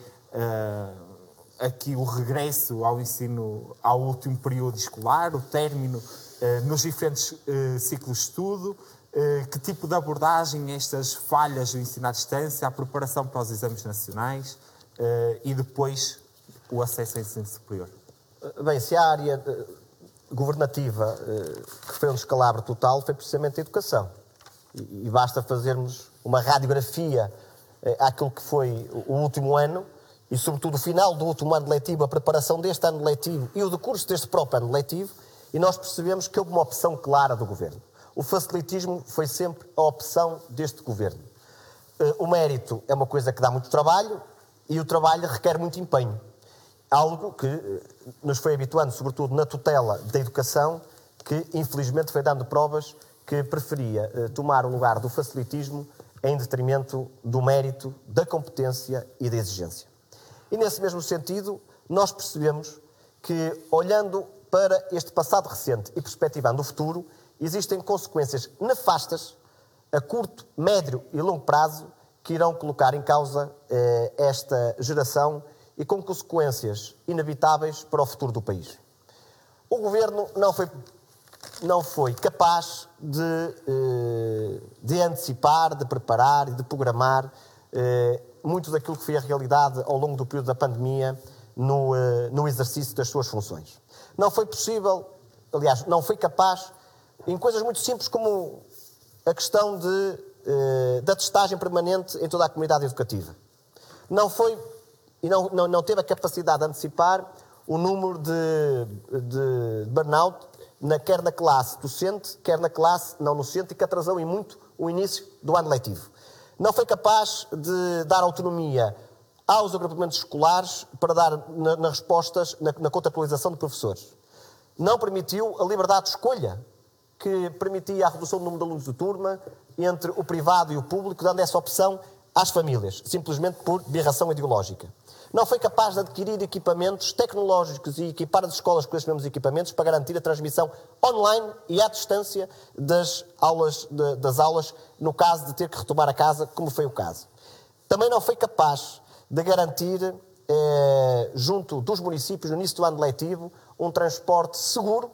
aqui o regresso ao ensino, ao último período escolar, o término eh, nos diferentes eh, ciclos de estudo, eh, que tipo de abordagem estas falhas do ensino à distância, a preparação para os exames nacionais e depois o acesso ao ensino superior? Bem, se a área governativa que foi um descalabro total foi precisamente a educação. E basta fazermos uma radiografia àquilo que foi o último ano e, sobretudo, o final do último ano letivo, a preparação deste ano letivo e o decurso deste próprio ano letivo, e nós percebemos que houve uma opção clara do governo. O facilitismo foi sempre a opção deste governo. Eh, o mérito é uma coisa que dá muito trabalho e o trabalho requer muito empenho. Algo que eh, nos foi habituando, sobretudo na tutela da educação, que infelizmente foi dando provas que preferia eh, tomar o lugar do facilitismo em detrimento do mérito, da competência e da exigência. E nesse mesmo sentido, nós percebemos que, olhando para este passado recente e perspectivando o futuro, existem consequências nefastas a curto, médio e longo prazo que irão colocar em causa eh, esta geração e com consequências inevitáveis para o futuro do país. O governo não foi, não foi capaz de, eh, de antecipar, de preparar e de programar eh, muito daquilo que foi a realidade ao longo do período da pandemia no, eh, no exercício das suas funções. Não foi possível, aliás, não foi capaz, em coisas muito simples como a questão de, eh, da testagem permanente em toda a comunidade educativa. Não foi e não, não, não teve a capacidade de antecipar o número de, de burnout, na, quer na classe docente, quer na classe não docente, e que atrasou em muito o início do ano letivo. Não foi capaz de dar autonomia aos agrupamentos escolares para dar na, na respostas na, na contratualização de professores. Não permitiu a liberdade de escolha, que permitia a redução do número de alunos de turma entre o privado e o público, dando essa opção às famílias, simplesmente por birração ideológica. Não foi capaz de adquirir equipamentos tecnológicos e equipar as escolas com esses mesmos equipamentos para garantir a transmissão online e à distância das aulas, de, das aulas, no caso de ter que retomar a casa, como foi o caso. Também não foi capaz de garantir, eh, junto dos municípios, no início do ano letivo, um transporte seguro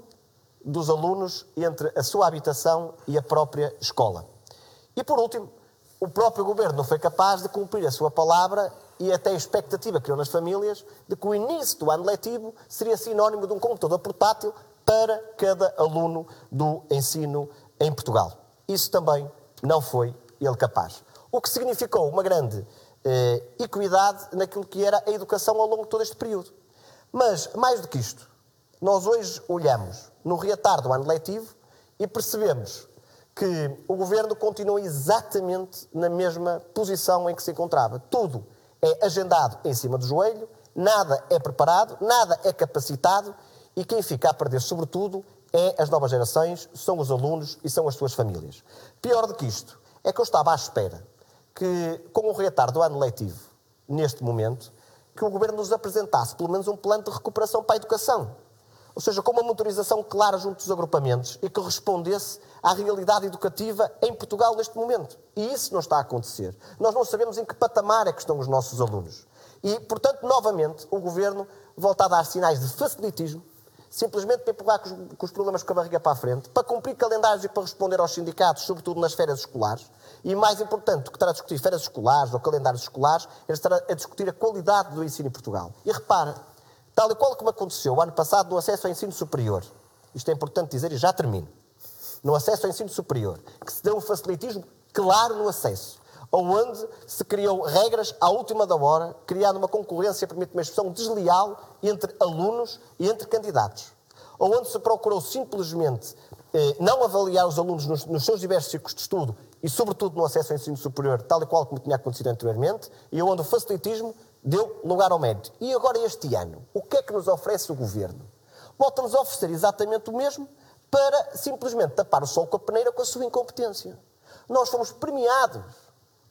dos alunos entre a sua habitação e a própria escola. E, por último, o próprio governo não foi capaz de cumprir a sua palavra e até a expectativa que criou nas famílias de que o início do ano letivo seria sinónimo de um computador portátil para cada aluno do ensino em Portugal. Isso também não foi ele capaz. O que significou uma grande eh, equidade naquilo que era a educação ao longo de todo este período. Mas, mais do que isto, nós hoje olhamos no reatar do ano letivo e percebemos que o governo continua exatamente na mesma posição em que se encontrava. Tudo é agendado em cima do joelho, nada é preparado, nada é capacitado e quem fica a perder, sobretudo, é as novas gerações, são os alunos e são as suas famílias. Pior do que isto, é que eu estava à espera que, com o reatar do ano letivo, neste momento, que o Governo nos apresentasse pelo menos um plano de recuperação para a educação. Ou seja, com uma motorização clara junto dos agrupamentos e que respondesse à realidade educativa em Portugal neste momento. E isso não está a acontecer. Nós não sabemos em que patamar é que estão os nossos alunos. E, portanto, novamente, o Governo volta a dar sinais de facilitismo, simplesmente para empurrar com os, problemas com a barriga para a frente, para cumprir calendários e para responder aos sindicatos, sobretudo nas férias escolares. E mais importante do que estar a discutir férias escolares ou calendários escolares, é estar a discutir a qualidade do ensino em Portugal. E repara, tal e qual como aconteceu o ano passado no acesso ao ensino superior, isto é importante dizer e já termino, no acesso ao ensino superior, que se deu um facilitismo claro no acesso, onde se criou regras à última da hora, criando uma concorrência, permite uma expressão, desleal entre alunos e entre candidatos. Onde se procurou simplesmente eh, não avaliar os alunos nos, nos, seus diversos ciclos de estudo e, sobretudo, no acesso ao ensino superior, tal e qual como tinha acontecido anteriormente, e onde o facilitismo deu lugar ao mérito. E agora, este ano, o que é que nos oferece o Governo? Volta-nos a oferecer exatamente o mesmo para simplesmente tapar o sol com a peneira com a sua incompetência. Nós fomos premiados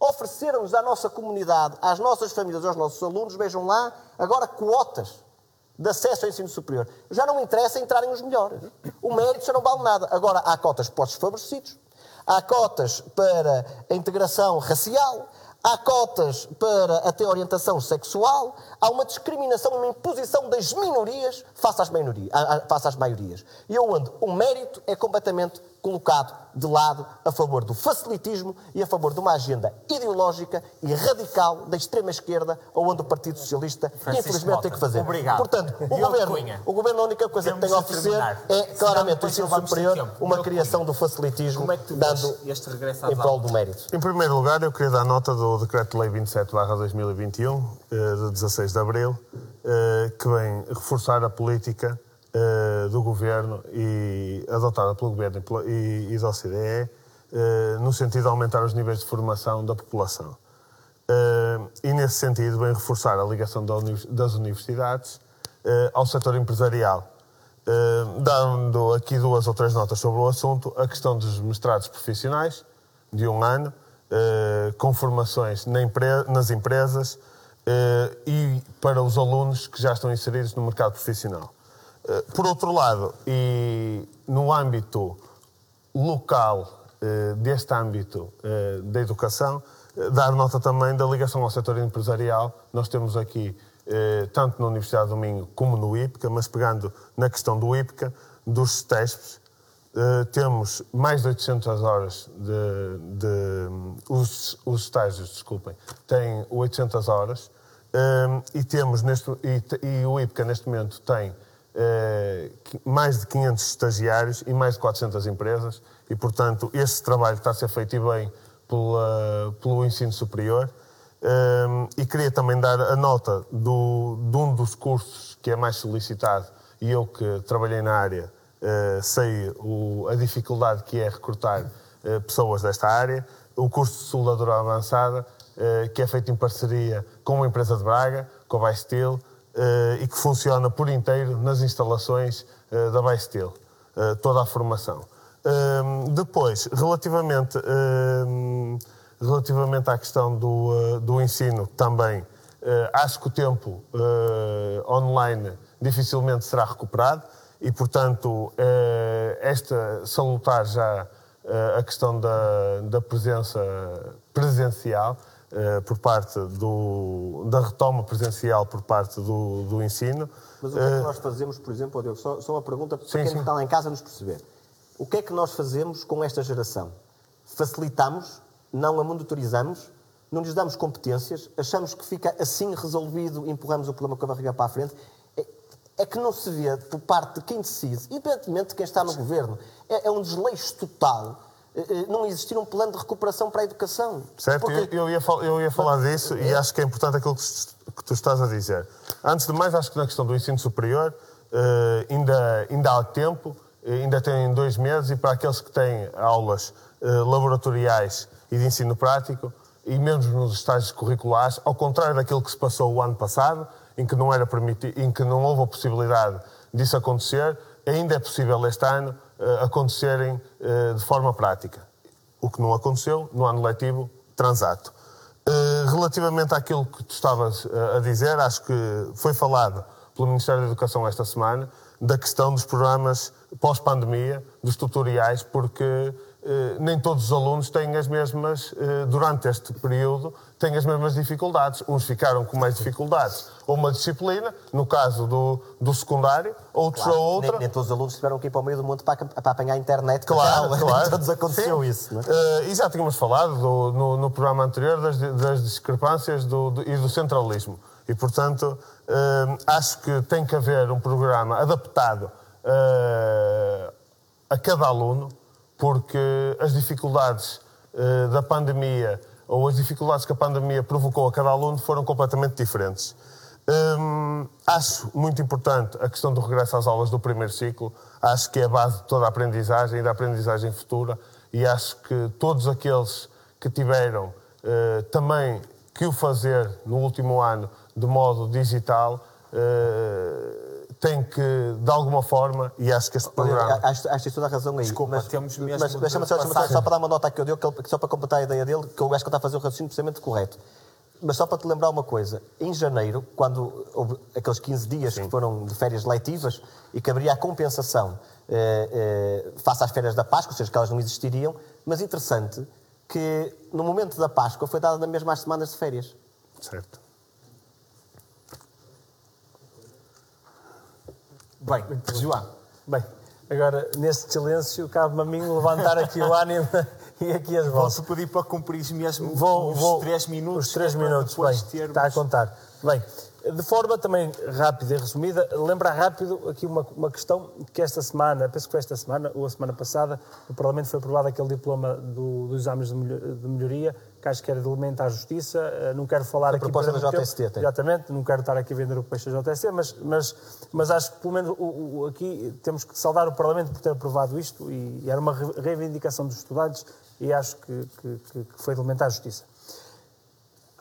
ofereceram-nos à nossa comunidade, às nossas famílias, aos nossos alunos, vejam lá, agora quotas de acesso ao ensino superior. Já não interessa entrarem os melhores. O mérito já não vale nada. Agora, há cotas para os desfavorecidos, há cotas para a integração racial, há cotas para até orientação sexual, há uma discriminação, uma imposição das minorias face às, maiorias, face às maiorias. E onde o mérito é completamente colocado de lado a favor do facilitismo e a favor de uma agenda ideológica e radical da extrema-esquerda, onde o Partido Socialista, Francisco infelizmente, Mota. tem que fazer. Obrigado. Portanto, o governo, o governo, a única coisa Temos que tem a oferecer é, claramente, o ensino superior, uma criação do facilitismo, Como é que tu dando este regresso em prol do mérito. Em primeiro lugar, eu queria dar nota do Decreto-Lei 27-2021, eh, de 16 de abril, eh, que vem reforçar a política uh, do governo e adotada pelo governo e, e da OCDE uh, no sentido de aumentar os níveis de formação da população. Uh, e nesse sentido vem reforçar a ligação das universidades ao setor empresarial. dando aqui duas ou três notas sobre o assunto, a questão dos mestrados profissionais, de um ano, com formações nas empresas e para os alunos que já estão inseridos no mercado profissional. Eh, por outro lado, e no âmbito local eh, deste âmbito eh, da educação, dar nota também da ligação ao setor empresarial. Nós temos aqui, tanto na Universidade do Minho como no IPCA, mas pegando na questão do IPCA, dos TESPs, temos mais de 800 horas de... de os, os estágios, desculpem, têm 800 horas e temos neste... E, e o IPCA, neste momento, tem eh, mais de 500 estagiários e mais de 400 empresas e, portanto, esse trabalho está a ser feito e bem pela, pelo ensino superior. Um, e queria também dar a nota do, de um dos cursos que é mais solicitado e eu que trabalhei na área uh, sei o, a dificuldade que é recrutar uh, pessoas desta área. O curso de soldadura avançada, uh, que é feito em parceria com uma empresa de Braga, com a Bystil, uh, e que funciona por inteiro nas instalações uh, da Baistel, eh, toda a formação. Ehm, depois, relativamente, ehm, relativamente à questão do, do ensino, também acho que o tempo online dificilmente será recuperado e, portanto, esta salutar já a questão da, da presença presencial eh, por parte do, da retoma presencial por parte do, do ensino. Mas o que é que eh, nós fazemos, por exemplo, Diogo, só, só uma pergunta para sim, quem sim. está lá em casa nos perceber. O que é que nós fazemos com esta geração? Facilitamos, não a monitorizamos, não lhes damos competências, achamos que fica assim resolvido empurramos o problema com a barriga para a frente. É, é que não se vê por parte de quem decide, independentemente de quem está no governo. É, é um desleixo total não existir um plano de recuperação para a educação. Certo, Porque... eu, eu, ia, eu ia falar disso e acho que é importante aquilo que tu estás a dizer. Antes de mais, acho que na questão do ensino superior uh, ainda, ainda há tempo, ainda tem dois meses, e para aqueles que têm aulas uh, laboratoriais e de ensino prático, e mesmo nos estágios curriculares, ao contrário daquilo que se passou o ano passado, em que não, era permitido, em que não houve a possibilidade disso acontecer, ainda é possível este ano acontecerem uh, de forma prática. O que não aconteceu no ano letivo transato. Eh, relativamente àquilo que tu estavas eh, a dizer, acho que foi falado pelo Ministério da Educação esta semana da questão dos programas pós-pandemia, dos tutoriais, porque eh, nem todos os alunos têm as mesmas, eh, durante este período, têm as mesmas dificuldades. Uns ficaram com mais dificuldades uma disciplina, no caso do, do secundário, outros Claro, a outra. Nem, nem todos os alunos tiveram que ir para o meio do mundo para, para apanhar a internet. para Claro, aula. claro. todos aconteceu Sim. isso, não é? Eh, e já tínhamos falado do- no, no programa anterior das, das discrepâncias do- do- e do centralismo. E, portanto, eh, acho que tem que haver um programa adaptado eh, a cada aluno, porque as dificuldades da pandemia ou as dificuldades que a pandemia provocou a cada aluno foram completamente diferentes. Hum, acho muito importante a questão do regresso às aulas do primeiro ciclo. Acho que é a base de toda a aprendizagem e da aprendizagem futura. E acho que todos aqueles que tiveram eh, também que o fazer no último ano de modo digital eh, têm que, de alguma forma, e acho que este programa. Acho, acho que tens toda a razão aí. Desculpa, mas, temos mesmo mas de deixa-me só, só- para dar uma nota que ele- só para completar a ideia dele, que eu acho que ele está a fazer o raciocínio precisamente correto. Mas só para te lembrar uma coisa, em janeiro, quando houve aqueles 15 dias que foram de férias letivas e que haveria a compensação eh, eh, face às férias da Páscoa, ou seja, que elas não existiriam, mas interessante que no momento da Páscoa foi dada na mesma às semanas de férias. Certo. Bem, João, Bem, agora, neste silêncio, cabe-me a mim levantar aqui o ânimo e aqui as vozes. posso pedir para cumprir mesmo Vou, os vou, três minutos? Os três minutos, bem, termos- está a contar. Bem, de forma também rápida e resumida, lembrar rápido aqui uma, uma questão que esta semana, penso que foi esta semana ou a semana passada, no Parlamento foi aprovado aquele diploma do, dos exames de melho- de melhoria, que acho que era de elemento à justiça. Eh, Não quero falar aqui... proposta da JST, tempo. tem. Exatamente, não quero estar aqui a vender o peixe da JST, mas, mas, mas acho que pelo menos o- o- aqui temos que saudar o Parlamento por ter aprovado isto e, era uma re- reivindicação dos estudantes e acho que, que- que- foi de elemento à justiça.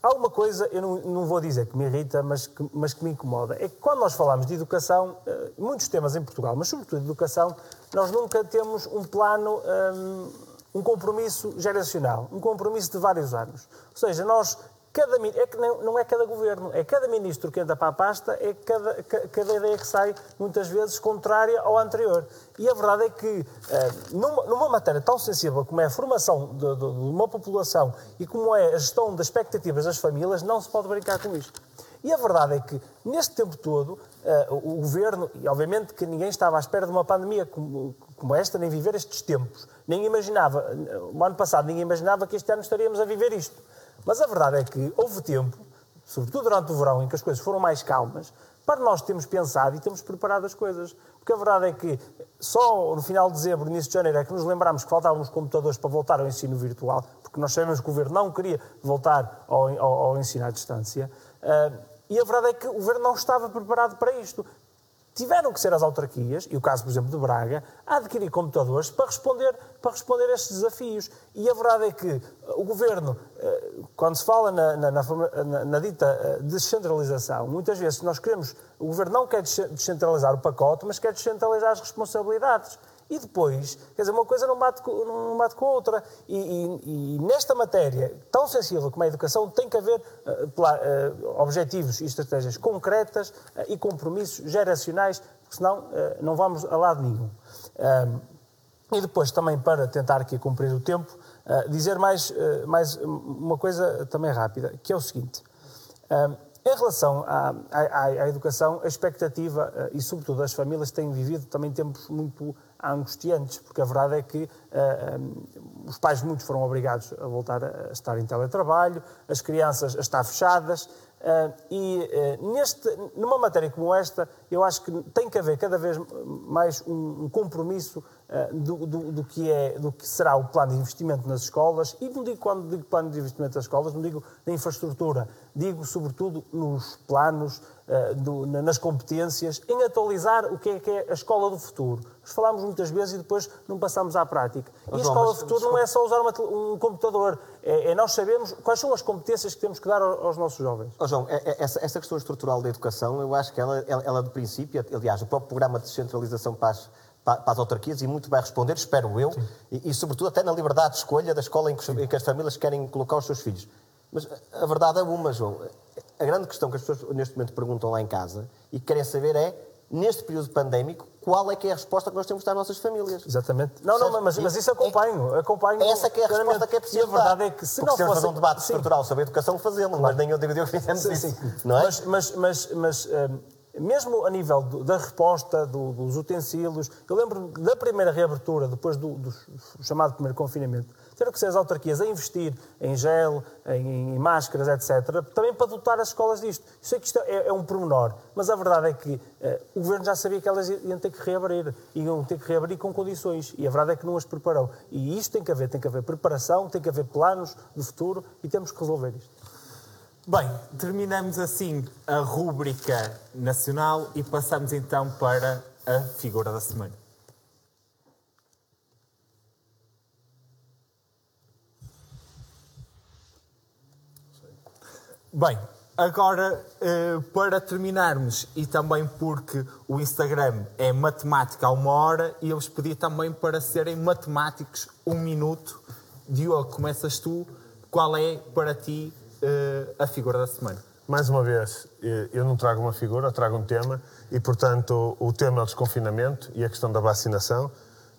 Há uma coisa, eu não, não vou dizer que me irrita, mas que, mas que me incomoda. É que quando nós falamos de educação, eh, muitos temas em Portugal, mas sobretudo educação, nós nunca temos um plano, hum, um compromisso geracional, um compromisso de vários anos. Ou seja, nós, cada, é que não, não é cada governo, é cada ministro que entra para a pasta, é cada, ca- cada ideia que sai, muitas vezes, contrária ao anterior. E a verdade é que, eh, numa, numa matéria tão sensível como é a formação de, de- de uma população e como é a gestão das expectativas das famílias, não se pode brincar com isto. E a verdade é que, neste tempo todo, eh, o governo, e obviamente que ninguém estava à espera de uma pandemia como, esta, nem viver estes tempos, nem imaginava, o ano passado ninguém imaginava que este ano estaríamos a viver isto. Mas a verdade é que houve tempo, sobretudo durante o verão, em que as coisas foram mais calmas, para nós termos pensado e termos preparado as coisas. Porque a verdade é que só no final de dezembro, início de janeiro, é que nos lembrámos que faltavam os computadores para voltar ao ensino virtual, porque nós sabemos que o governo não queria voltar ao, ao- ao ensino à distância. Ah, e a verdade é que o governo não estava preparado para isto. Tiveram que ser as autarquias, e o caso, por exemplo, de Braga, a adquirir computadores para responder, para responder a estes desafios. E a verdade é que o governo, eh, quando se fala na, na- na na- dita eh, descentralização, muitas vezes nós queremos, o governo não quer desce- descentralizar o pacote, mas quer descentralizar as responsabilidades. E depois, quer dizer, uma coisa não bate não bate com a outra. E, e- e nesta matéria tão sensível como a educação, tem que haver pla- eh, objetivos e estratégias concretas eh, e compromissos geracionais, porque senão não vamos a lado nenhum. E depois, também para tentar aqui cumprir o tempo, dizer mais, mais uma coisa também rápida, que é o seguinte. Em relação à, à- à educação, a expectativa, e sobretudo as famílias, têm vivido também tempos muito angustiantes, porque a verdade é que eh, um, os pais muitos foram obrigados a voltar a estar em teletrabalho, as crianças a estar fechadas, eh, e eh, neste, numa matéria como esta, eu acho que tem que haver cada vez mais um, um compromisso do, do- do que é, do que será o plano de investimento nas escolas, e não digo quando digo plano de investimento das escolas, não digo na infraestrutura, digo sobretudo nos planos, eh, do- na- nas competências, em atualizar o que é, que é a escola do futuro. Nós falamos muitas vezes e depois não passamos à prática. E a escola mas- do futuro não é só usar uma um computador, é, é nós sabemos quais são as competências que temos que dar ao- aos nossos jovens. Ó João, é- é- essa, essa questão estrutural da educação, eu acho que ela, ela, ela do princípio, aliás, o próprio programa de descentralização para as, para as autarquias, e muito vai responder, espero eu, e, e, sobretudo até na liberdade de escolha da escola em que, em que as famílias querem colocar os seus filhos. Mas a verdade é uma, João. A grande questão que as pessoas neste momento perguntam lá em casa e que querem saber é, neste período pandémico, qual é que é a resposta que nós temos que dar às nossas famílias? Exatamente. Não, não, mas, mas isso acompanho. acompanho Essa que é a resposta que é preciso E a verdade é que se não fosse... fosse... fazer um debate Sim. estrutural sobre a educação, fazemos, mas nem eu digo eu fizemos Sim, isso. sim. Não é? Mas, mas, mas, mas, hum, mesmo a nível do- da resposta, do- dos utensílios, eu lembro da primeira reabertura, depois do, do chamado primeiro confinamento, tiveram que ser as autarquias a investir em gel, em, em máscaras, etc., também para dotar as escolas disto. Eu sei que isto é, é um pormenor, mas a verdade é que eh, o governo já sabia que elas iam ter que reabrir, iam ter que reabrir com condições, e a verdade é que não as preparou. E isto tem que haver, tem que haver preparação, tem que haver planos de futuro, e temos que resolver isto. Bem, terminamos assim a rúbrica nacional e passamos então para a figura da semana. Bem, agora eh, para terminarmos e também porque o Instagram é matemática a uma hora e eu vos pedi também para serem matemáticos um minuto. Diogo, começas tu. Qual é para ti eh, a figura da semana? Mais uma vez, eh, eu não trago uma figura, trago um tema e, portanto, o tema é o desconfinamento e a questão da vacinação.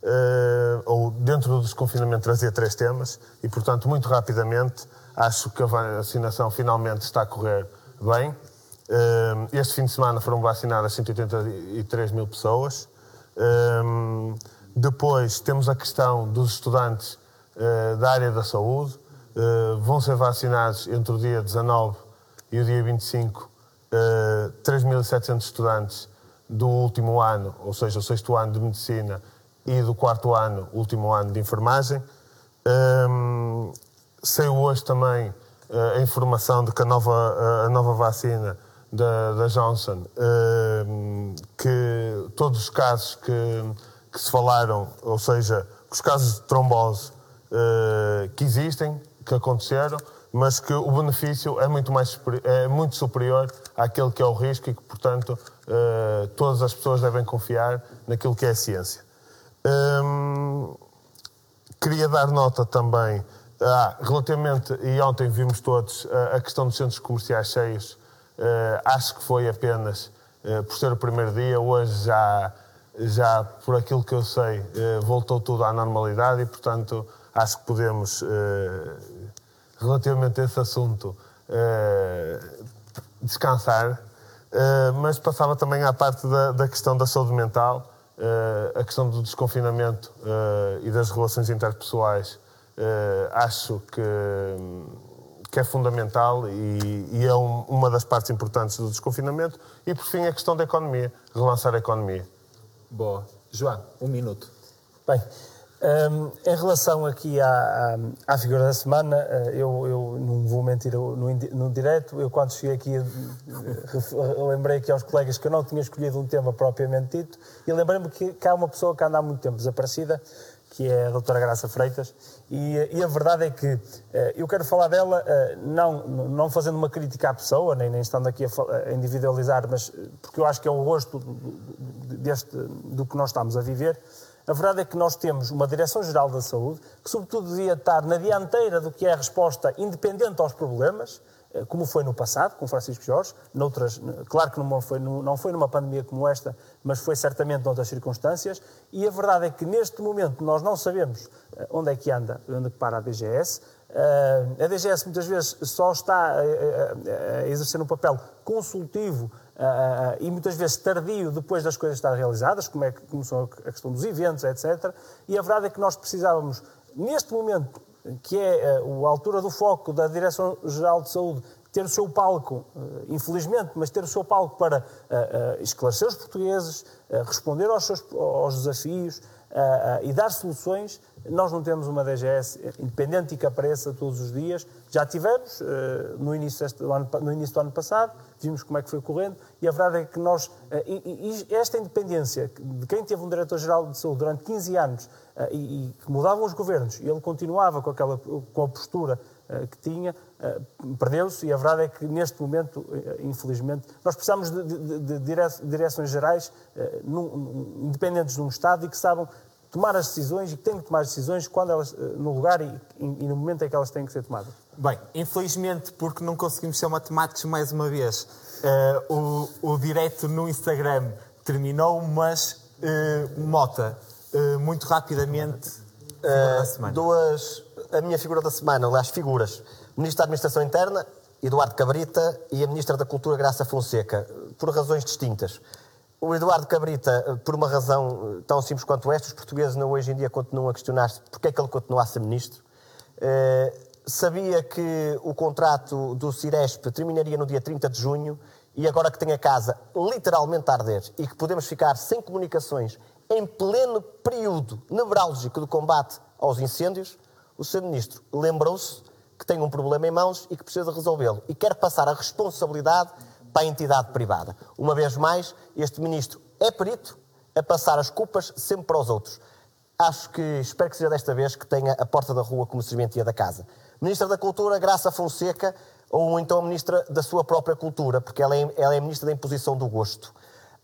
Eh, ou dentro do desconfinamento trazia três temas e, portanto, muito rapidamente, acho que a vacinação finalmente está a correr bem. Eh, Este fim de semana foram vacinadas 183 mil pessoas. Eh, Depois temos a questão dos estudantes da área da saúde. Eh, Vão ser vacinados entre o dia 19 e o dia 25 eh, 3.700 estudantes do último ano, ou seja, o sexto ano de medicina e do quarto ano, último ano de enfermagem. Hum, saiu hoje também eh, a informação de que a nova, a nova vacina da, da Johnson, hum, que todos os casos que, que se falaram, ou seja, os casos de trombose eh, que existem, que aconteceram, mas que o benefício é muito, mais, é muito superior àquele que é o risco e que, portanto, eh, todas as pessoas devem confiar naquilo que é a ciência. Hum, queria dar nota também, ah, relativamente, e ontem vimos todos, a questão dos centros comerciais cheios. Ah, acho que foi apenas ah, por ser o primeiro dia, hoje já, já por aquilo que eu sei, voltou tudo à normalidade e, portanto, acho que podemos, relativamente a esse assunto, ah, descansar. Uh, mas passava também à parte da, da questão da saúde mental, uh, a questão do desconfinamento uh, e das relações interpessoais. Uh, acho que, que é fundamental e, e é um- uma das partes importantes do desconfinamento. E, por fim, a questão da economia, relançar a economia. Boa. João, um minuto. Bem, hum, em relação aqui à, à, à figura da semana, eh, eu, eu não vou mentir no, no direto, eu quando cheguei aqui eh, ref- lembrei aqui aos colegas que eu não tinha escolhido um tema propriamente dito e lembrei-me que, que há uma pessoa que anda há muito tempo desaparecida, que é a doutora Graça Freitas, e, eh, e a verdade é que eh, eu quero falar dela eh, não, não fazendo uma crítica à pessoa, nem, nem estando aqui a, a individualizar, mas eh, porque eu acho que é o rosto deste, do que nós estamos a viver, a verdade é que nós temos uma Direção-Geral da Saúde que, sobretudo, devia estar na dianteira do que é a resposta independente aos problemas, eh, como foi no passado, com Francisco Jorge, noutras, claro que não foi, não foi numa pandemia como esta, mas foi certamente noutras circunstâncias, e a verdade é que neste momento nós não sabemos eh, onde é que anda, onde é que para a DGS. Eh, A DGS muitas vezes só está a- exercer um papel consultivo ah, e muitas vezes tardio depois das coisas estarem realizadas, como é que começou a questão dos eventos, etc. E a verdade é que nós precisávamos, neste momento, que é a altura do foco da Direção-Geral de Saúde, ter o seu palco, infelizmente, mas ter o seu palco para esclarecer os portugueses, responder aos, seus, aos desafios e dar soluções. Nós não temos uma DGS independente e que apareça todos os dias. Já tivemos eh, no, início ano, no início do ano passado, vimos como é que foi correndo, e a verdade é que nós, eh, esta independência de quem teve um diretor-geral de saúde durante 15 anos eh, e, que mudavam os governos, e ele continuava com, aquela, com a postura que tinha, perdeu-se, e a verdade é que neste momento, infelizmente, nós precisamos de, de- de dire- direções gerais independentes de um Estado e que saibam tomar as decisões e que têm que tomar as decisões quando elas, eh, no lugar e, e no momento em que elas têm que ser tomadas. Bem, infelizmente, porque não conseguimos ser matemáticos mais uma vez, eh, o, o direto no Instagram terminou, mas, eh, Mota, eh, muito rapidamente, semana. Duas, a minha figura da semana, aliás, figuras. Ministro da Administração Interna, Eduardo Cabrita, e a Ministra da Cultura, Graça Fonseca, por razões distintas. O Eduardo Cabrita, por uma razão eh, tão simples quanto esta, os portugueses não, hoje em dia continuam a questionar-se porque é que ele continua a ser ministro. Eh, sabia que o contrato do Ciresp terminaria no dia 30 de junho e agora que tem a casa literalmente a arder e que podemos ficar sem comunicações em pleno período nevrálgico de combate aos incêndios, o Sr. Ministro lembrou-se que tem um problema em mãos e que precisa resolvê-lo e quer passar a responsabilidade para a entidade privada. Uma vez mais, este Ministro é perito a passar as culpas sempre para os outros. Acho que, espero que seja desta vez que tenha a porta da rua como serventia da casa. Ministra da Cultura, Graça Fonseca, ou então a Ministra da sua própria Cultura, porque ela é, ela é Ministra da Imposição do Gosto.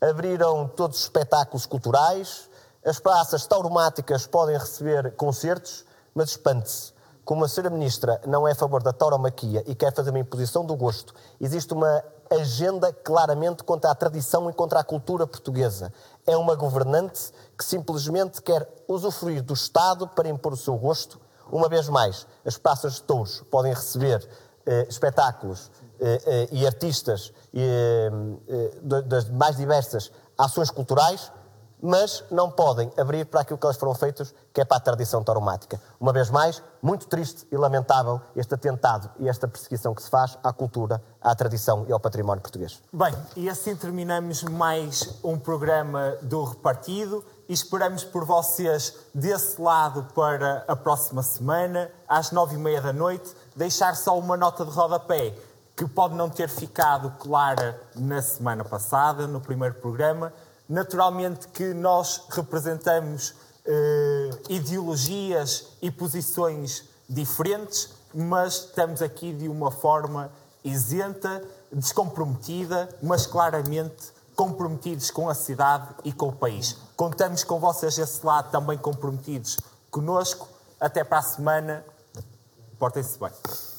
Abriram todos os espetáculos culturais, as praças tauromáticas podem receber concertos, mas espante-se. Como a Sra. Ministra não é a favor da tauromaquia e quer fazer uma imposição do gosto, existe uma agenda claramente contra a tradição e contra a cultura portuguesa. É uma governante que simplesmente quer usufruir do Estado para impor o seu gosto. Uma vez mais, as praças de touros podem receber eh, espetáculos eh, eh, e artistas eh, eh, das mais diversas ações culturais, mas não podem abrir para aquilo que elas foram feitas, que é para a tradição tauromática. Uma vez mais, muito triste e lamentável este atentado e esta perseguição que se faz à cultura, à tradição e ao património português. Bem, e assim terminamos mais um programa do Repartido e esperamos por vocês desse lado para a próxima semana, às nove e meia da noite, deixar só uma nota de rodapé que pode não ter ficado clara na semana passada, no primeiro programa. Naturalmente que nós representamos eh, ideologias e posições diferentes, mas estamos aqui de uma forma isenta, descomprometida, mas claramente comprometidos com a cidade e com o país. Contamos com vocês desse lado também comprometidos conosco. Até para a semana. Portem-se bem.